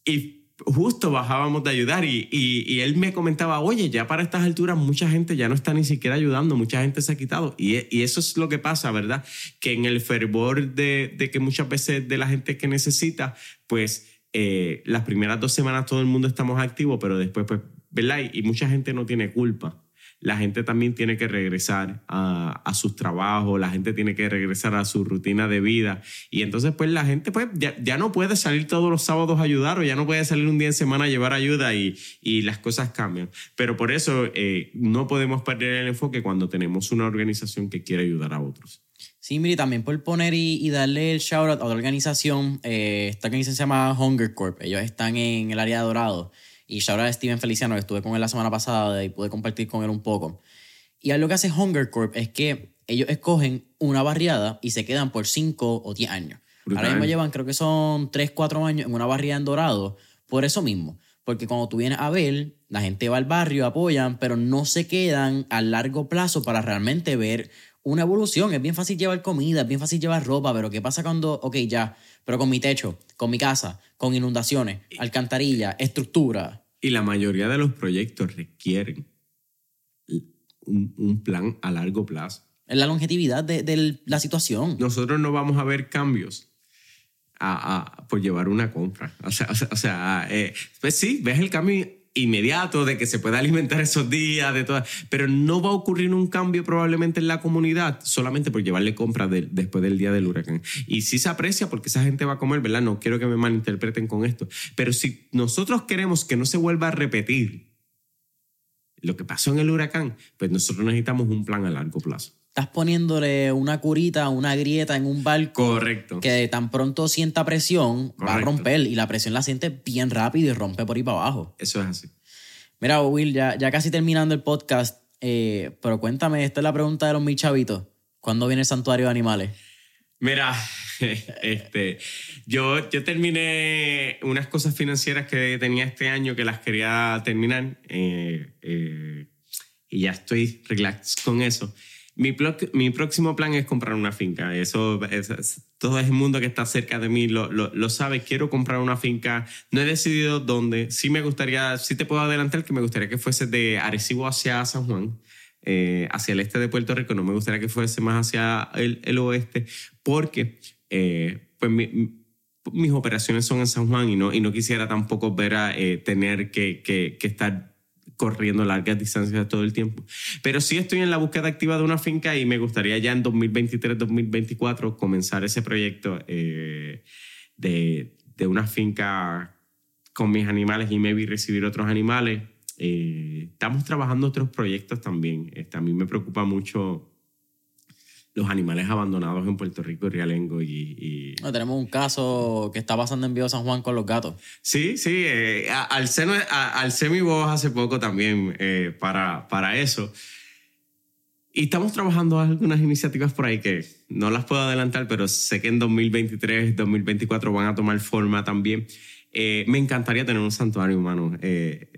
y justo bajábamos de ayudar y, y, y, él me comentaba, oye, ya para estas alturas mucha gente ya no está ni siquiera ayudando, mucha gente se ha quitado. Y, y eso es lo que pasa, ¿verdad? Que en el fervor de, de que muchas veces de la gente que necesita, pues eh, las primeras dos semanas todo el mundo estamos activos, pero después, pues, ¿verdad? Y, mucha gente no tiene culpa. La gente también tiene que regresar a, a, sus trabajos, la gente tiene que regresar a su rutina de vida. Y entonces, pues, la gente pues, ya, ya no puede salir todos los sábados a ayudar o ya no puede salir un día en semana a llevar ayuda y, y las cosas cambian. Pero por eso eh, no podemos perder el enfoque cuando tenemos una organización que quiere ayudar a otros. Sí, mire, también por poner y, y, darle el shout out a otra organización. Eh, esta organización se llama Hunger Corp. Ellos están en el área de Dorado. Y shout out a Steven Feliciano, que estuve con él la semana pasada y pude compartir con él un poco. Y lo que hace Hunger Corp es que ellos escogen una barriada y se quedan por 5 o 10 años. Brutal. Ahora mismo llevan, creo que son 3, 4 años en una barriada en Dorado. Por eso mismo. Porque cuando tú vienes a ver, la gente va al barrio, apoyan, pero no se quedan a largo plazo para realmente ver una evolución. Es bien fácil llevar comida, es bien fácil llevar ropa, pero ¿qué pasa cuando, ok, ya, pero con mi techo, con mi casa, con inundaciones, alcantarilla, estructura? Y la mayoría de los proyectos requieren un, un plan a largo plazo. Es la longevidad de, de, la situación. Nosotros no vamos a ver cambios a, a por llevar una compra. O sea, o sea, o sea eh, pues sí, ves el cambio inmediato de que se pueda alimentar esos días, de todas, pero no va a ocurrir un cambio probablemente en la comunidad solamente por llevarle compras de, después del día del huracán. Y sí se aprecia porque esa gente va a comer, ¿verdad? No quiero que me malinterpreten con esto, pero si nosotros queremos que no se vuelva a repetir lo que pasó en el huracán, pues nosotros necesitamos un plan a largo plazo estás poniéndole una curita, una grieta en un barco Correcto. que tan pronto sienta presión Correcto. va a romper y la presión la siente bien rápido y rompe por ahí para abajo. Eso es así. Mira, Will, ya, ya casi terminando el podcast, eh, pero cuéntame, esta es la pregunta de los mil chavitos. ¿Cuándo viene el santuario de animales? Mira, este, yo, yo terminé unas cosas financieras que tenía este año que las quería terminar eh, eh, y ya estoy relax con eso. Mi, mi, próximo plan es comprar una finca. Eso, es, es, todo el mundo que está cerca de mí lo, lo, lo, sabe. Quiero comprar una finca. No he decidido dónde. Sí me gustaría, sí te puedo adelantar que me gustaría que fuese de Arecibo hacia San Juan, eh, hacia el este de Puerto Rico. No me gustaría que fuese más hacia el, el oeste, porque eh, pues mi, mis operaciones son en San Juan y no, y no quisiera tampoco ver a eh, tener que, que estar corriendo largas distancias todo el tiempo. Pero sí estoy en la búsqueda activa de una finca y me gustaría ya en 2023-2024 comenzar ese proyecto eh, de, de, una finca con mis animales y maybe recibir otros animales. Eh, estamos trabajando otros proyectos también. Este, a mí me preocupa mucho los animales abandonados en Puerto Rico y Rialengo y... No, tenemos un caso que está pasando en Vío San Juan con los gatos. Sí, sí, eh, al, seno, al mi voz hace poco también eh, para, para eso. Y estamos trabajando algunas iniciativas por ahí que no las puedo adelantar, pero sé que en 2023, 2024 van a tomar forma también. Eh, me encantaría tener un santuario humano. Eh,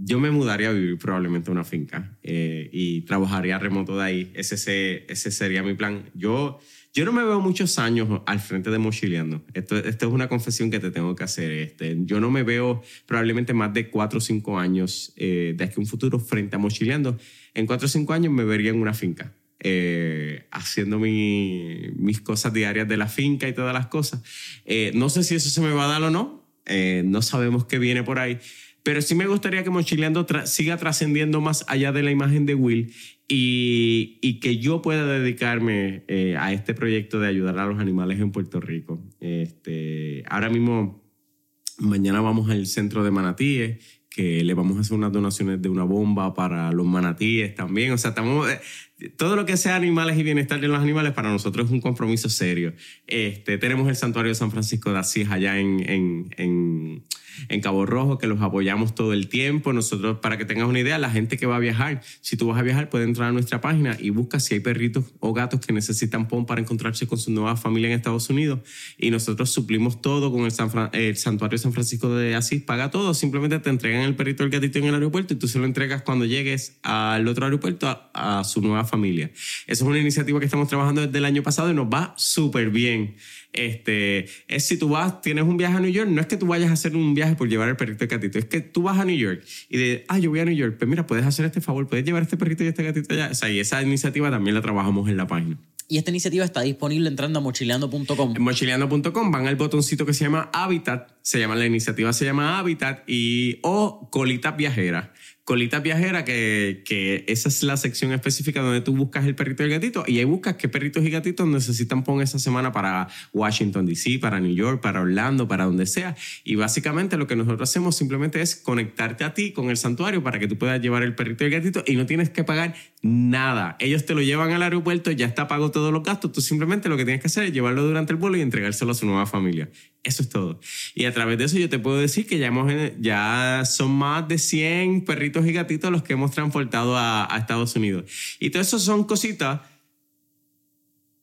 yo me mudaría a vivir probablemente a una finca eh, y trabajaría remoto de ahí. Ese, ese sería mi plan. Yo, yo no me veo muchos años al frente de Mochileando. Esto, esto es una confesión que te tengo que hacer. Este, yo no me veo probablemente más de cuatro o cinco años de aquí a un futuro frente a Mochileando. En cuatro o cinco años me vería en una finca. haciendo mi, mis cosas diarias de la finca y todas las cosas. no sé si eso se me va a dar o no, eh, no sabemos qué viene por ahí. Pero sí me gustaría que Mochileando siga trascendiendo más allá de la imagen de Will y, que yo pueda dedicarme eh, a este proyecto de ayudar a los animales en Puerto Rico. Este, ahora mismo, mañana vamos al centro de manatíes, que le vamos a hacer unas donaciones de una bomba para los manatíes también. O sea, estamos, eh, todo lo que sea animales y bienestar de los animales para nosotros es un compromiso serio. Este, tenemos el santuario de San Francisco de Asís allá en, en, en Cabo Rojo, que los apoyamos todo el tiempo. Nosotros, para que tengas una idea, la gente que va a viajar, si tú vas a viajar, puede entrar a nuestra página y busca si hay perritos o gatos que necesitan PON para encontrarse con su nueva familia en Estados Unidos. Y nosotros suplimos todo con el, el Santuario San Francisco de Asís. Paga todo, simplemente te entregan el perrito o el gatito en el aeropuerto y tú se lo entregas cuando llegues al otro aeropuerto a, a su nueva familia. Esa es una iniciativa que estamos trabajando desde el año pasado y nos va súper bien. Este, es si tú vas, tienes un viaje a New York, no es que tú vayas a hacer un viaje por llevar el perrito y gatito, es que tú vas a New York y de, ah, yo voy a New York, pues mira, puedes hacer este favor, puedes llevar este perrito y este gatito allá. O sea, y esa iniciativa también la trabajamos en la página. Y esta iniciativa está disponible entrando a mochileando.com. En mochileando.com van al botoncito que se llama Habitat, se llama la iniciativa se llama Habitat y o Colita Viajera. Colita Viajera, que, esa es la sección específica donde tú buscas el perrito y el gatito y ahí buscas qué perritos y gatitos necesitan poner esa semana para Washington, D.C., para New York, para Orlando, para donde sea. Y básicamente lo que nosotros hacemos simplemente es conectarte a ti con el santuario para que tú puedas llevar el perrito y el gatito y no tienes que pagar nada. Ellos te lo llevan al aeropuerto, ya está pago todos los gastos, tú simplemente lo que tienes que hacer es llevarlo durante el vuelo y entregárselo a su nueva familia. Eso es todo. Y a través de eso yo te puedo decir que ya, hemos, ya son más de 100 perritos y gatitos los que hemos transportado a, Estados Unidos. Y todo eso son cositas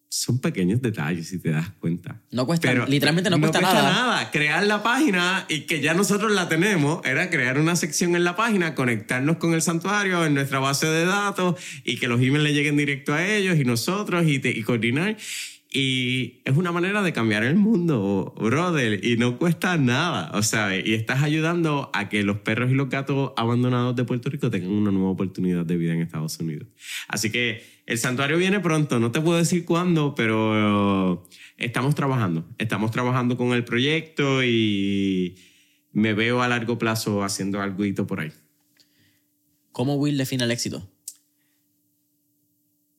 son pequeños detalles, si te das cuenta. No cuesta, literalmente no, cuesta, nada. nada. Crear la página y que ya nosotros la tenemos, era crear una sección en la página, conectarnos con el santuario en nuestra base de datos y que los emails le lleguen directo a ellos y nosotros y, y coordinar. Y es una manera de cambiar el mundo, brother, y no cuesta nada, o sea, y estás ayudando a que los perros y los gatos abandonados de Puerto Rico tengan una nueva oportunidad de vida en Estados Unidos. Así que el santuario viene pronto, no te puedo decir cuándo, pero estamos trabajando, estamos trabajando con el proyecto y me veo a largo plazo haciendo algo por ahí. ¿Cómo Will define el éxito?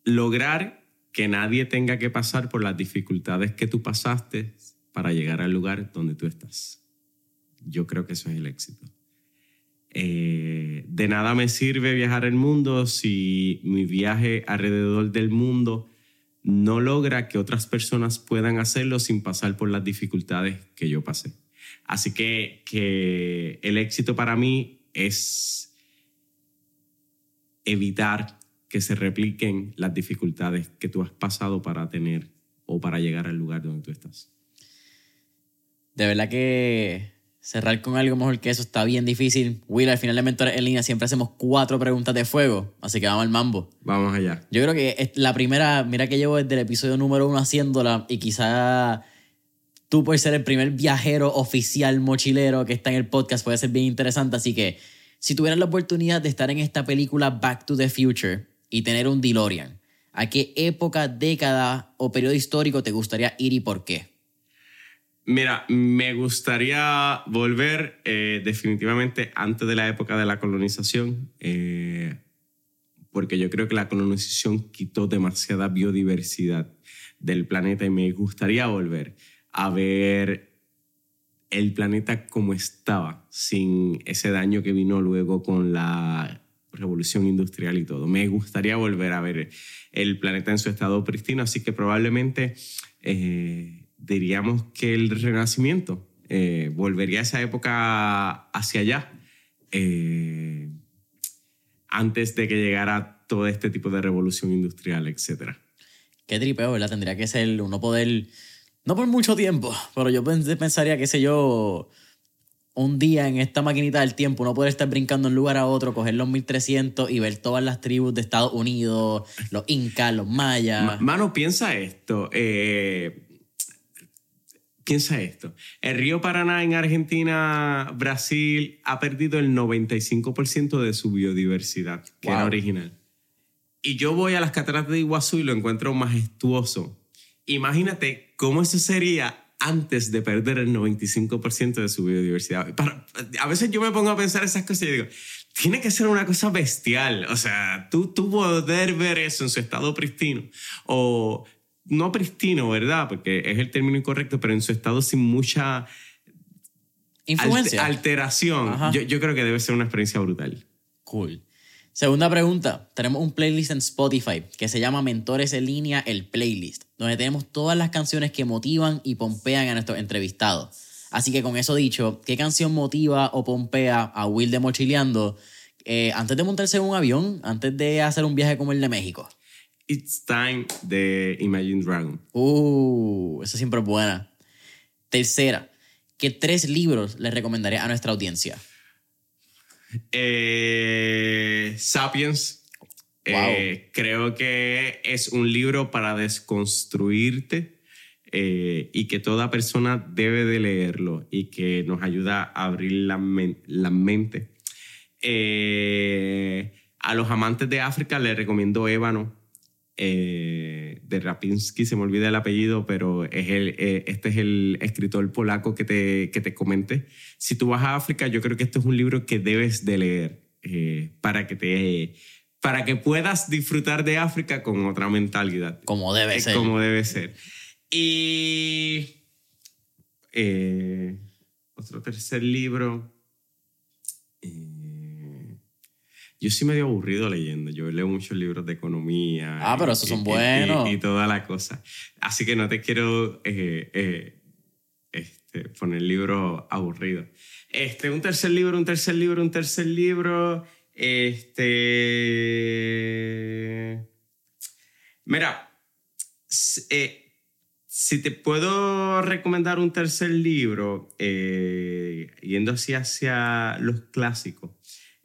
Lograr que nadie tenga que pasar por las dificultades que tú pasaste para llegar al lugar donde tú estás. Yo creo que eso es el éxito. Eh, de nada me sirve viajar el mundo si mi viaje alrededor del mundo no logra que otras personas puedan hacerlo sin pasar por las dificultades que yo pasé. Así que, que el éxito para mí es evitar que se repliquen las dificultades que tú has pasado para tener o para llegar al lugar donde tú estás. De verdad que cerrar con algo mejor que eso está bien difícil. Will, al final de Mentores en línea siempre hacemos cuatro preguntas de fuego, así que vamos al mambo. Vamos allá. Yo creo que la primera, mira que llevo desde el episodio número uno haciéndola y quizá tú puedes ser el primer viajero oficial mochilero que está en el podcast, puede ser bien interesante, así que si tuvieras la oportunidad de estar en esta película Back to the Future, y tener un DeLorean, ¿a qué época, década o periodo histórico te gustaría ir y por qué? Mira, me gustaría volver eh, definitivamente antes de la época de la colonización, eh, porque yo creo que la colonización quitó demasiada biodiversidad del planeta y me gustaría volver a ver el planeta como estaba, sin ese daño que vino luego con la revolución industrial y todo. Me gustaría volver a ver el planeta en su estado pristino, así que probablemente eh, diríamos que el renacimiento eh, volvería a esa época hacia allá, eh, antes de que llegara todo este tipo de revolución industrial, etc. Qué tripeo, ¿verdad? Tendría que ser uno poder, no por mucho tiempo, pero yo pensaría, qué sé yo, un día en esta maquinita del tiempo uno puede estar brincando de un lugar a otro, coger los 1300 y ver todas las tribus de Estados Unidos, los incas, los mayas. Mano, piensa esto. Eh, piensa esto. El río Paraná en Argentina, Brasil, ha perdido el 95% de su biodiversidad, que era original. Y yo voy a las cataratas de Iguazú y lo encuentro majestuoso. Imagínate cómo eso sería antes de perder el 95% de su biodiversidad. a veces yo me pongo a pensar esas cosas y digo, tiene que ser una cosa bestial. O sea, tú, tú poder ver eso en su estado pristino o no pristino, ¿verdad? Porque es el término incorrecto, pero en su estado sin mucha influencia. alteración. Yo, yo creo que debe ser una experiencia brutal. Cool. Segunda pregunta. Tenemos un playlist en Spotify que se llama Mentores en línea, el playlist, donde tenemos todas las canciones que motivan y pompean a nuestros entrevistados. Así que con eso dicho, ¿qué canción motiva o pompea a Will de Mochileando eh, antes de montarse en un avión, antes de hacer un viaje como el de México? It's Time de Imagine Dragon. Uh, esa siempre es buena. Tercera, ¿qué tres libros le recomendaría a nuestra audiencia? Eh, Sapiens. Eh, creo que es un libro para desconstruirte eh, y que toda persona debe de leerlo y que nos ayuda a abrir la, la mente. a los amantes de África les recomiendo Ébano eh, de Rapinski, se me olvida el apellido, pero es el, eh, este es el escritor polaco que te, que te comenté. Si tú vas a África, yo creo que este es un libro que debes de leer eh, para, que te, para que puedas disfrutar de África con otra mentalidad. Como debe ser. Como debe ser. Y otro tercer libro. Yo sí medio aburrido leyendo. Yo leo muchos libros de economía. Ah, pero esos son buenos. Y, toda la cosa. Así que no te quiero eh, eh, este, poner libro aburrido. Este, un tercer libro, un tercer libro, un tercer libro. Este. Mira, eh, si te puedo recomendar un tercer libro, yendo así hacia los clásicos.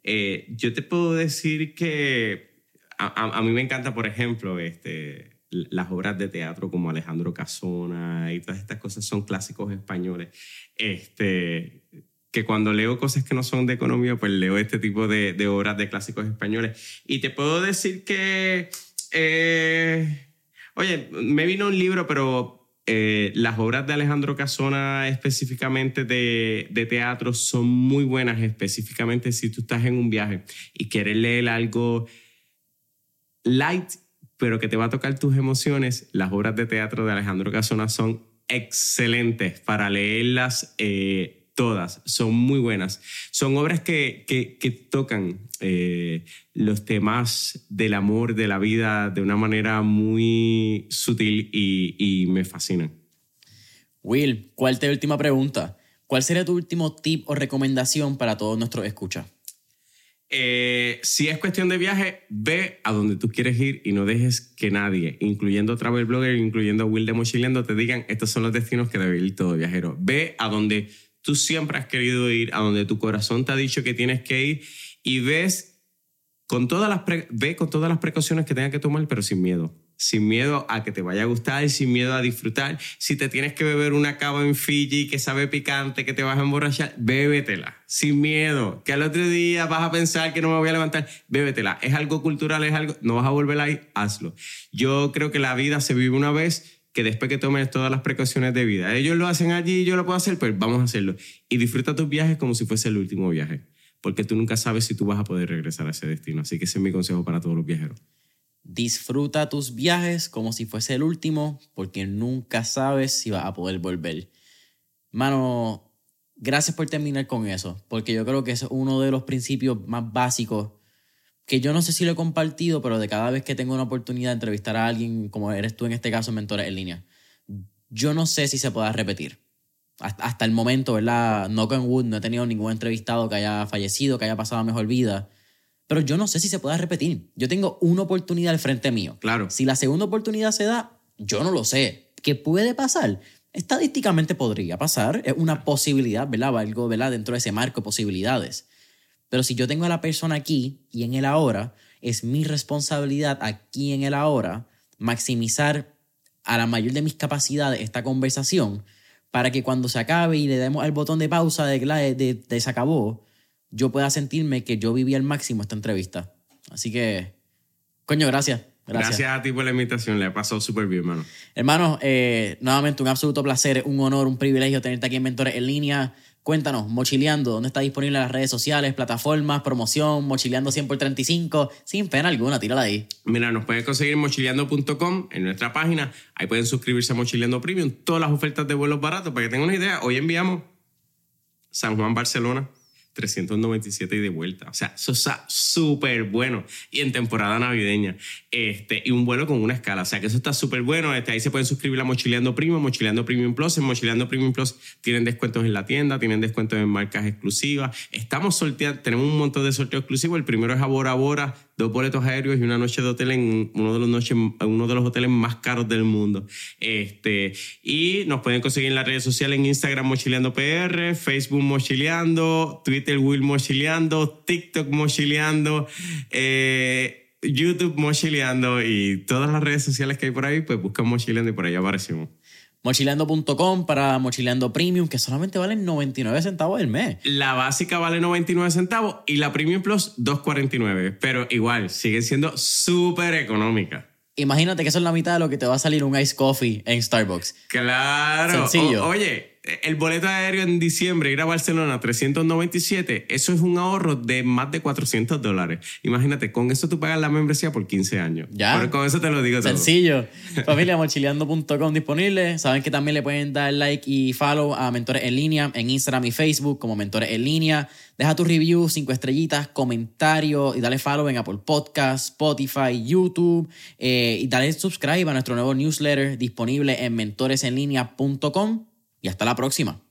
Eh, yo te puedo decir que a, a, mí me encanta, por ejemplo, este, las obras de teatro como Alejandro Casona y todas estas cosas son clásicos españoles. Este, que cuando leo cosas que no son de economía, pues leo este tipo de, de obras de clásicos españoles. Y te puedo decir que, eh, oye, me vino un libro, pero eh, las obras de Alejandro Casona específicamente de, de, teatro son muy buenas, específicamente si tú estás en un viaje y quieres leer algo light, pero que te va a tocar tus emociones. Las obras de teatro de Alejandro Casona son excelentes para leerlas. Eh, todas, son muy buenas. Son obras que, que, tocan eh, los temas del amor, de la vida, de una manera muy sutil y, y me fascinan. Will, ¿cuál te última pregunta? ¿Cuál sería tu último tip o recomendación para todos nuestros escuchas? Eh, si es cuestión de viaje, ve a donde tú quieres ir y no dejes que nadie, incluyendo Travel Blogger, incluyendo Will de Mochileando, te digan estos son los destinos que debe ir todo viajero. Ve a donde tú siempre has querido ir, a donde tu corazón te ha dicho que tienes que ir y ves con todas las, ve con todas las precauciones que tengas que tomar, pero sin miedo. Sin miedo a que te vaya a gustar, sin miedo a disfrutar. Si te tienes que beber una cava en Fiji que sabe picante, que te vas a emborrachar, bébetela. Sin miedo. Que al otro día vas a pensar que no me voy a levantar, bébetela. Es algo cultural, es algo, no vas a volver ahí, hazlo. Yo creo que la vida se vive una vez que después que tomes todas las precauciones de vida, ellos lo hacen allí, yo lo puedo hacer, pues vamos a hacerlo. Y disfruta tus viajes como si fuese el último viaje, porque tú nunca sabes si tú vas a poder regresar a ese destino. Así que ese es mi consejo para todos los viajeros. Disfruta tus viajes como si fuese el último, porque nunca sabes si vas a poder volver. Mano, gracias por terminar con eso, porque yo creo que es uno de los principios más básicos que yo no sé si lo he compartido, pero de cada vez que tengo una oportunidad de entrevistar a alguien, como eres tú en este caso, Mentores en Línea, yo no sé si se pueda repetir. Hasta, el momento, ¿verdad? No con Wood, no he tenido ningún entrevistado que haya fallecido, que haya pasado mejor vida. Pero yo no sé si se pueda repetir. Yo tengo una oportunidad al frente mío. Claro. Si la segunda oportunidad se da, yo no lo sé. ¿Qué puede pasar? Estadísticamente podría pasar. Es una posibilidad, ¿verdad? Algo, ¿verdad? Dentro de ese marco de posibilidades. Pero si yo tengo a la persona aquí y en el ahora, es mi responsabilidad aquí en el ahora maximizar a la mayor de mis capacidades esta conversación para que cuando se acabe y le demos el botón de pausa de, de, de, se acabó, yo pueda sentirme que yo viví al máximo esta entrevista. Así que, coño, gracias. Gracias. a ti por la invitación, le ha pasado súper bien, hermano. Hermano, eh, nuevamente un absoluto placer, un honor, un privilegio tenerte aquí en Mentores en línea. Cuéntanos, Mochileando, ¿dónde está disponible las redes sociales, plataformas, promoción, Mochileando 100 por 35? Sin pena alguna, tírala ahí. Mira, nos pueden conseguir en mochileando.com, en nuestra página. Ahí pueden suscribirse a Mochileando Premium, todas las ofertas de vuelos baratos. Para que tengan una idea, hoy enviamos San Juan, Barcelona, 397 y de vuelta. O sea, eso está súper bueno. Y en temporada navideña. Este, y un vuelo con una escala. O sea, que eso está súper bueno. Este, ahí se pueden suscribir a Mochileando Premium, Mochileando Premium Plus. En Mochileando Premium Plus tienen descuentos en la tienda, tienen descuentos en marcas exclusivas. Estamos sorteando, tenemos un montón de sorteos exclusivos. El primero es a Bora Bora, dos boletos aéreos y una noche de hotel en uno de los, noches, uno de los hoteles más caros del mundo. Este, y nos pueden conseguir en las redes sociales en Instagram Mochileando PR, Facebook Mochileando, Twitter Will Mochileando, TikTok Mochileando, eh, YouTube Mochileando y todas las redes sociales que hay por ahí, pues buscan Mochileando y por ahí aparecemos. Mochileando.com para Mochileando Premium, que solamente valen 99 centavos el mes. La básica vale 99 centavos y la Premium Plus 2.49, pero igual sigue siendo súper económica. Imagínate que eso es la mitad de lo que te va a salir un ice coffee en Starbucks. Claro. Sencillo. oye, el boleto aéreo en diciembre, ir a Barcelona 397, eso es un ahorro de más de 400 dólares. Imagínate, con eso tú pagas la membresía por 15 años. Ya. con eso te lo digo Sencillo. Familia, mochileando.com disponible. Saben que también le pueden dar like y follow a Mentores en Línea en Instagram y Facebook como Mentores en Línea. Deja tu review, cinco estrellitas, comentario y dale follow en Apple Podcasts, Spotify, YouTube. Eh, y dale subscribe a nuestro nuevo newsletter disponible en mentoresenlinea.com y hasta la próxima.